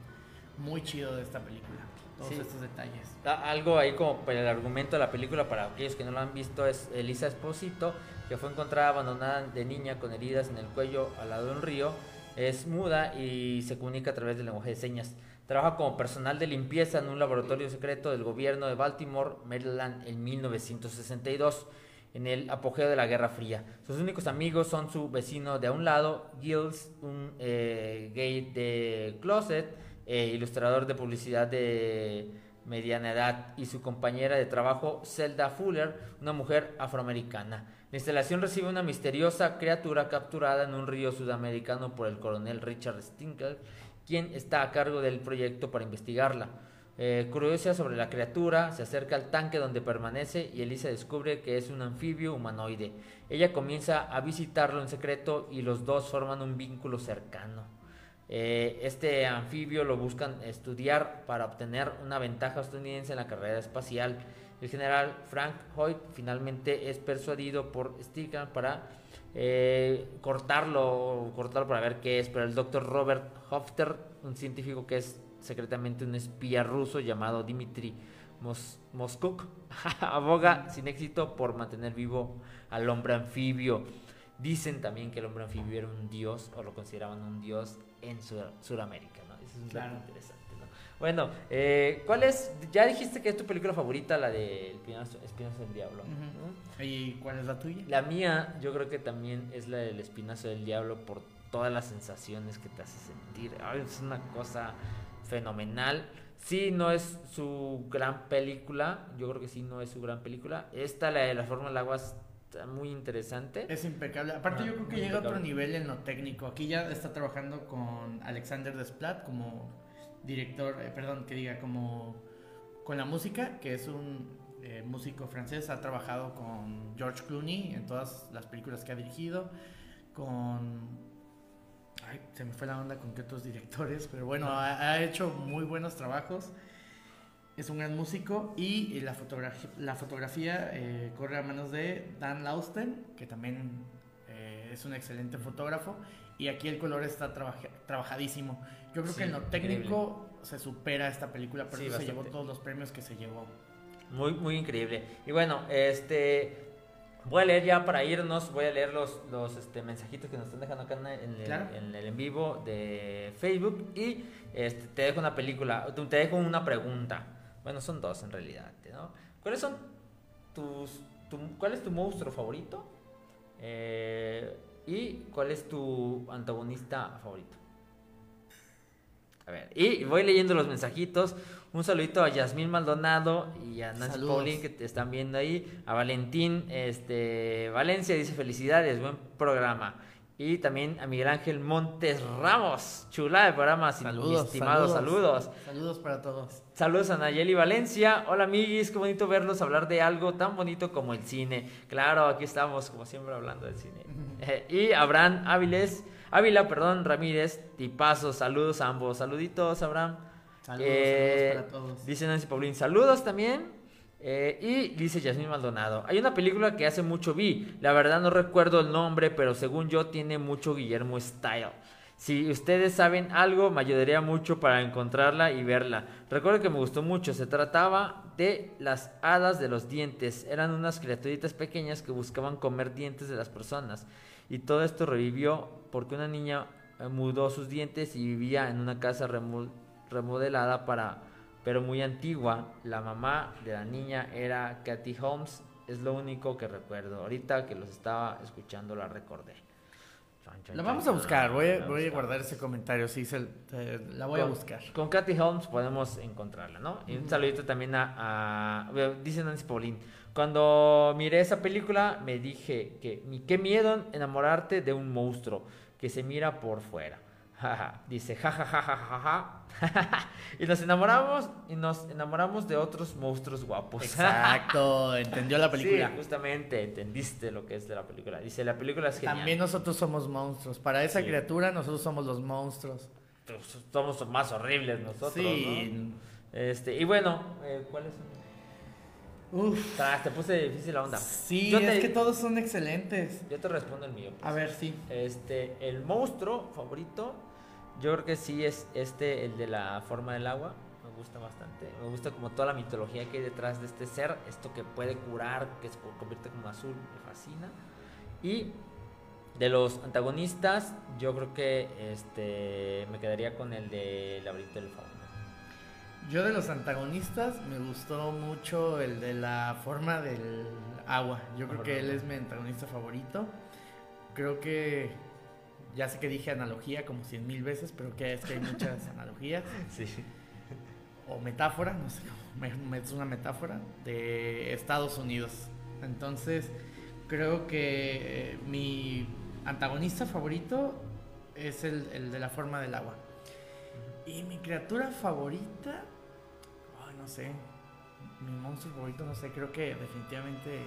muy chido de esta película, todos estos detalles. Algo ahí como el argumento de la película para aquellos que no lo han visto es Elisa Esposito, que fue encontrada abandonada de niña con heridas en el cuello al lado de un río es muda y se comunica a través del lenguaje de señas. Trabaja como personal de limpieza en un laboratorio secreto del gobierno de Baltimore, Maryland, en 1962, en el apogeo de la Guerra Fría. Sus únicos amigos son su vecino de a un lado, Gilles, un eh, gay de closet, eh, ilustrador de publicidad de mediana edad, y su compañera de trabajo, Zelda Fuller, una mujer afroamericana. La instalación recibe una misteriosa criatura capturada en un río sudamericano por el coronel Richard Stinkel, quien está a cargo del proyecto para investigarla. Eh, curiosa sobre la criatura, se acerca al tanque donde permanece y Elisa descubre que es un anfibio humanoide. Ella comienza a visitarlo en secreto y los dos forman un vínculo cercano. Eh, este anfibio lo buscan estudiar para obtener una ventaja estadounidense en la carrera espacial. El general Frank Hoyt finalmente es persuadido por Stigman para eh, cortarlo, cortarlo para ver qué es, pero el doctor Robert Hofter, un científico que es secretamente un espía ruso llamado Dmitry Moskuk, *laughs* aboga sin éxito por mantener vivo al hombre anfibio. Dicen también que el hombre anfibio era un dios o lo consideraban un dios en Sudamérica, ¿no? Eso es claro. interesante. Bueno, eh, ¿cuál es? Ya dijiste que es tu película favorita, la de Espinazo, del Diablo. ¿Y cuál es la tuya? La mía, yo creo que también es la del Espinazo del Diablo por todas las sensaciones que te hace sentir. es una cosa fenomenal. Sí, no es su gran película. Yo creo que sí, no es su gran película. Esta, la de la forma del agua, está muy interesante. Es impecable. Aparte, yo creo que llega a otro nivel en lo técnico. Aquí ya está trabajando con Alexander Desplat como director, eh, perdón, que diga como con la música, que es un eh, músico francés, ha trabajado con George Clooney en todas las películas que ha dirigido, con... Se me fue la onda con qué otros directores, pero bueno, ha, hecho muy buenos trabajos. Es un gran músico y la fotografía, la fotografía eh, corre a manos de Dan Lausten, que también es un excelente fotógrafo y aquí el color está trabajadísimo. Yo creo que en lo técnico se supera esta película, pero se llevó todos los premios que se llevó. Muy, muy increíble. Y bueno, este Voy a leer ya para irnos, voy a leer los, los este, mensajitos que nos están dejando acá en el, Claro. en el en vivo de Facebook y este, te dejo una película, te te dejo una pregunta. Bueno, son dos en realidad, ¿no? ¿Cuáles son tus, tu- cuál es tu monstruo favorito? Eh, y cuál es tu antagonista favorito. A ver, y voy leyendo los mensajitos. Un saludito a Yasmín Maldonado y a Nancy Saludos. Que te están viendo ahí. A Valentín este, Valencia dice felicidades, buen programa. Y también a Miguel Ángel Montes Ramos, chula de programa, sin- mi estimado, saludos. Saludos para todos. Saludos a Nayeli Valencia. Hola amiguis, qué bonito verlos hablar de algo tan bonito como el cine. Claro, aquí estamos como siempre hablando del cine. *laughs* Eh, y Abraham Áviles, Ávila, perdón, Ramírez, tipazos, saludos a ambos. Saluditos, Abraham. Saludos, Eh, saludos para todos. Dice Nancy Paulín, saludos también. Eh, y dice Yasmín Maldonado, hay una película que hace mucho vi, la verdad no recuerdo el nombre, pero según yo tiene mucho Guillermo Style. Si ustedes saben algo, me ayudaría mucho para encontrarla y verla. Recuerdo que me gustó mucho, se trataba de las hadas de los dientes. Eran unas criaturitas pequeñas que buscaban comer dientes de las personas. Y todo esto revivió porque una niña eh, mudó sus dientes y vivía en una casa remo- remodelada para pero muy antigua. La mamá de la niña era Kathy Holmes. Es lo único que recuerdo. Ahorita que los estaba escuchando la recordé. Chan, La vamos a buscar, voy a, voy a guardar ese comentario, sí, se- la voy a Con- buscar. Con Kathy Holmes podemos encontrarla, ¿no? Y un saludito también a, a- dice Nancy Paulín. Cuando miré esa película me dije que qué miedo enamorarte de un monstruo que se mira por fuera. *laughs* Dice jajajajaja. *laughs* y nos enamoramos y nos enamoramos de otros monstruos guapos. Exacto, *laughs* entendió la película. Sí, justamente entendiste lo que es de la película. Dice, la película es genial. También nosotros somos monstruos. Para esa Sí. criatura nosotros somos los monstruos. Pues, Somos más horribles nosotros, sí. ¿no? Este, y bueno, eh, ¿cuál es? Uf. Tras, te puse difícil la onda. Sí, Yo es te- que todos son excelentes. Yo te respondo el mío. pues. A ver, sí. Este, el monstruo favorito, yo creo que sí es este, el de la forma del agua. Me gusta bastante. Me gusta como toda la mitología que hay detrás de este ser. Esto que puede curar, que se convierte como azul, me fascina. Y de los antagonistas, yo creo que este, me quedaría con el de laberinto del fauno. Yo de los antagonistas me gustó mucho el de la forma del agua. Yo creo que él es mi antagonista favorito. Creo que ya sé que dije analogía como cien mil veces, pero que es que hay muchas *laughs* analogías Sí. o metáfora, no sé cómo, es una metáfora de Estados Unidos. Entonces creo que eh, mi antagonista favorito es el, el de la forma del agua. Y mi criatura favorita, no sé, mi monstruo favorito, no sé, creo que definitivamente...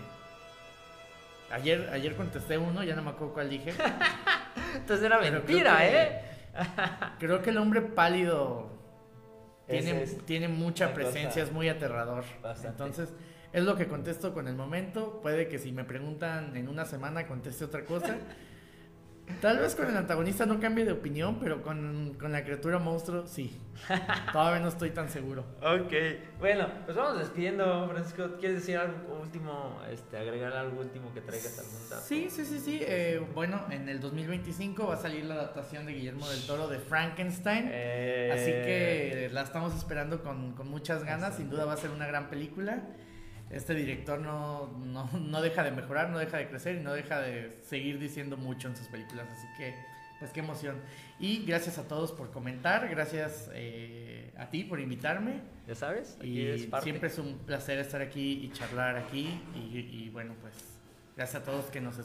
Ayer, ayer contesté uno, ya no me acuerdo cuál dije. *laughs* Entonces era Pero creo mentira, que- ¿eh? *laughs* Creo que el hombre pálido tiene, es tiene mucha presencia, es muy aterrador. bastante. Entonces, es lo que contesto con el momento. Puede que si me preguntan en una semana conteste otra cosa. *laughs* Tal vez con el antagonista no cambie de opinión, pero con, con la criatura monstruo sí. *laughs* Todavía no estoy tan seguro. Ok, bueno, pues vamos despidiendo, Francisco. ¿Quieres decir algo último, este, agregar algo último que traigas algún dato? Sí, sí, sí, sí. eh, bueno, en el 2025 va a salir la adaptación de Guillermo del Toro de Frankenstein. Eh, Así que la estamos esperando con, con muchas ganas. Sin duda va a ser una gran película. Este director no, no, no deja de mejorar, no deja de crecer y no deja de seguir diciendo mucho en sus películas. Así que, pues qué emoción. Y gracias a todos por comentar. Gracias eh, a ti por invitarme. ¿Ya sabes? Aquí Y parte. siempre es un placer estar aquí y charlar aquí. Y, y bueno, pues gracias a todos que nos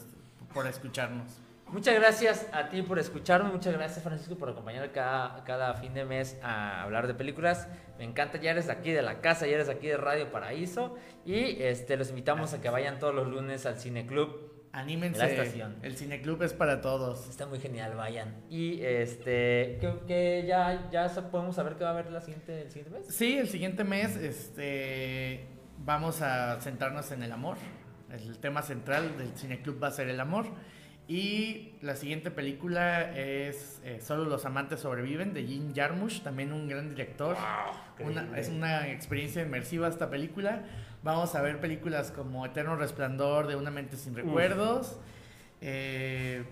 por escucharnos. Muchas gracias a ti por escucharme, muchas gracias Francisco por acompañarme cada, cada fin de mes a hablar de películas. Me encanta, ya eres aquí de la casa, ya eres aquí de Radio Paraíso y este los invitamos a que vayan todos los lunes al Cine Club. Anímense. La estación. El cineclub es para todos. Está muy genial, vayan. Y este que, que ya ya podemos saber qué va a haber la siguiente el siguiente mes. Sí, el siguiente mes este, vamos a centrarnos en el amor. El tema central del cineclub va a ser el amor. Y la siguiente película es eh, Solo los amantes sobreviven de Jim Jarmusch, también un gran director. Una, es una experiencia inmersiva esta película. Vamos a ver películas como Eterno Resplandor de Una Mente Sin Recuerdos, eh,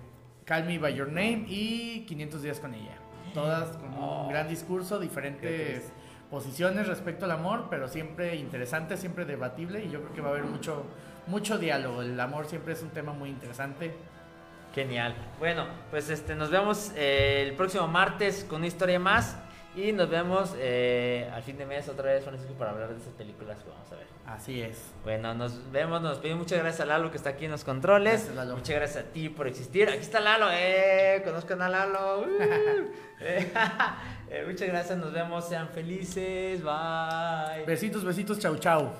Call Me By Your Name y 500 Días con ella. Todas con Oh. un gran discurso, diferentes posiciones respecto al amor, pero siempre interesante, siempre debatible y yo creo que va a haber mucho, mucho diálogo. El amor siempre es un tema muy interesante. Genial. Bueno, pues este, nos vemos eh, el próximo martes con una historia más. Y nos vemos eh, al fin de mes otra vez, Francisco, para hablar de esas películas que vamos a ver. Así es. Bueno, nos vemos, nos pedimos muchas gracias a Lalo que está aquí en los controles. Gracias, Lalo. Muchas gracias a ti por existir. Aquí está Lalo, eh, conozcan a Lalo. *laughs* Uh. *laughs* Eh, *laughs* muchas gracias, nos vemos, sean felices, bye. Besitos, besitos, chau, chau.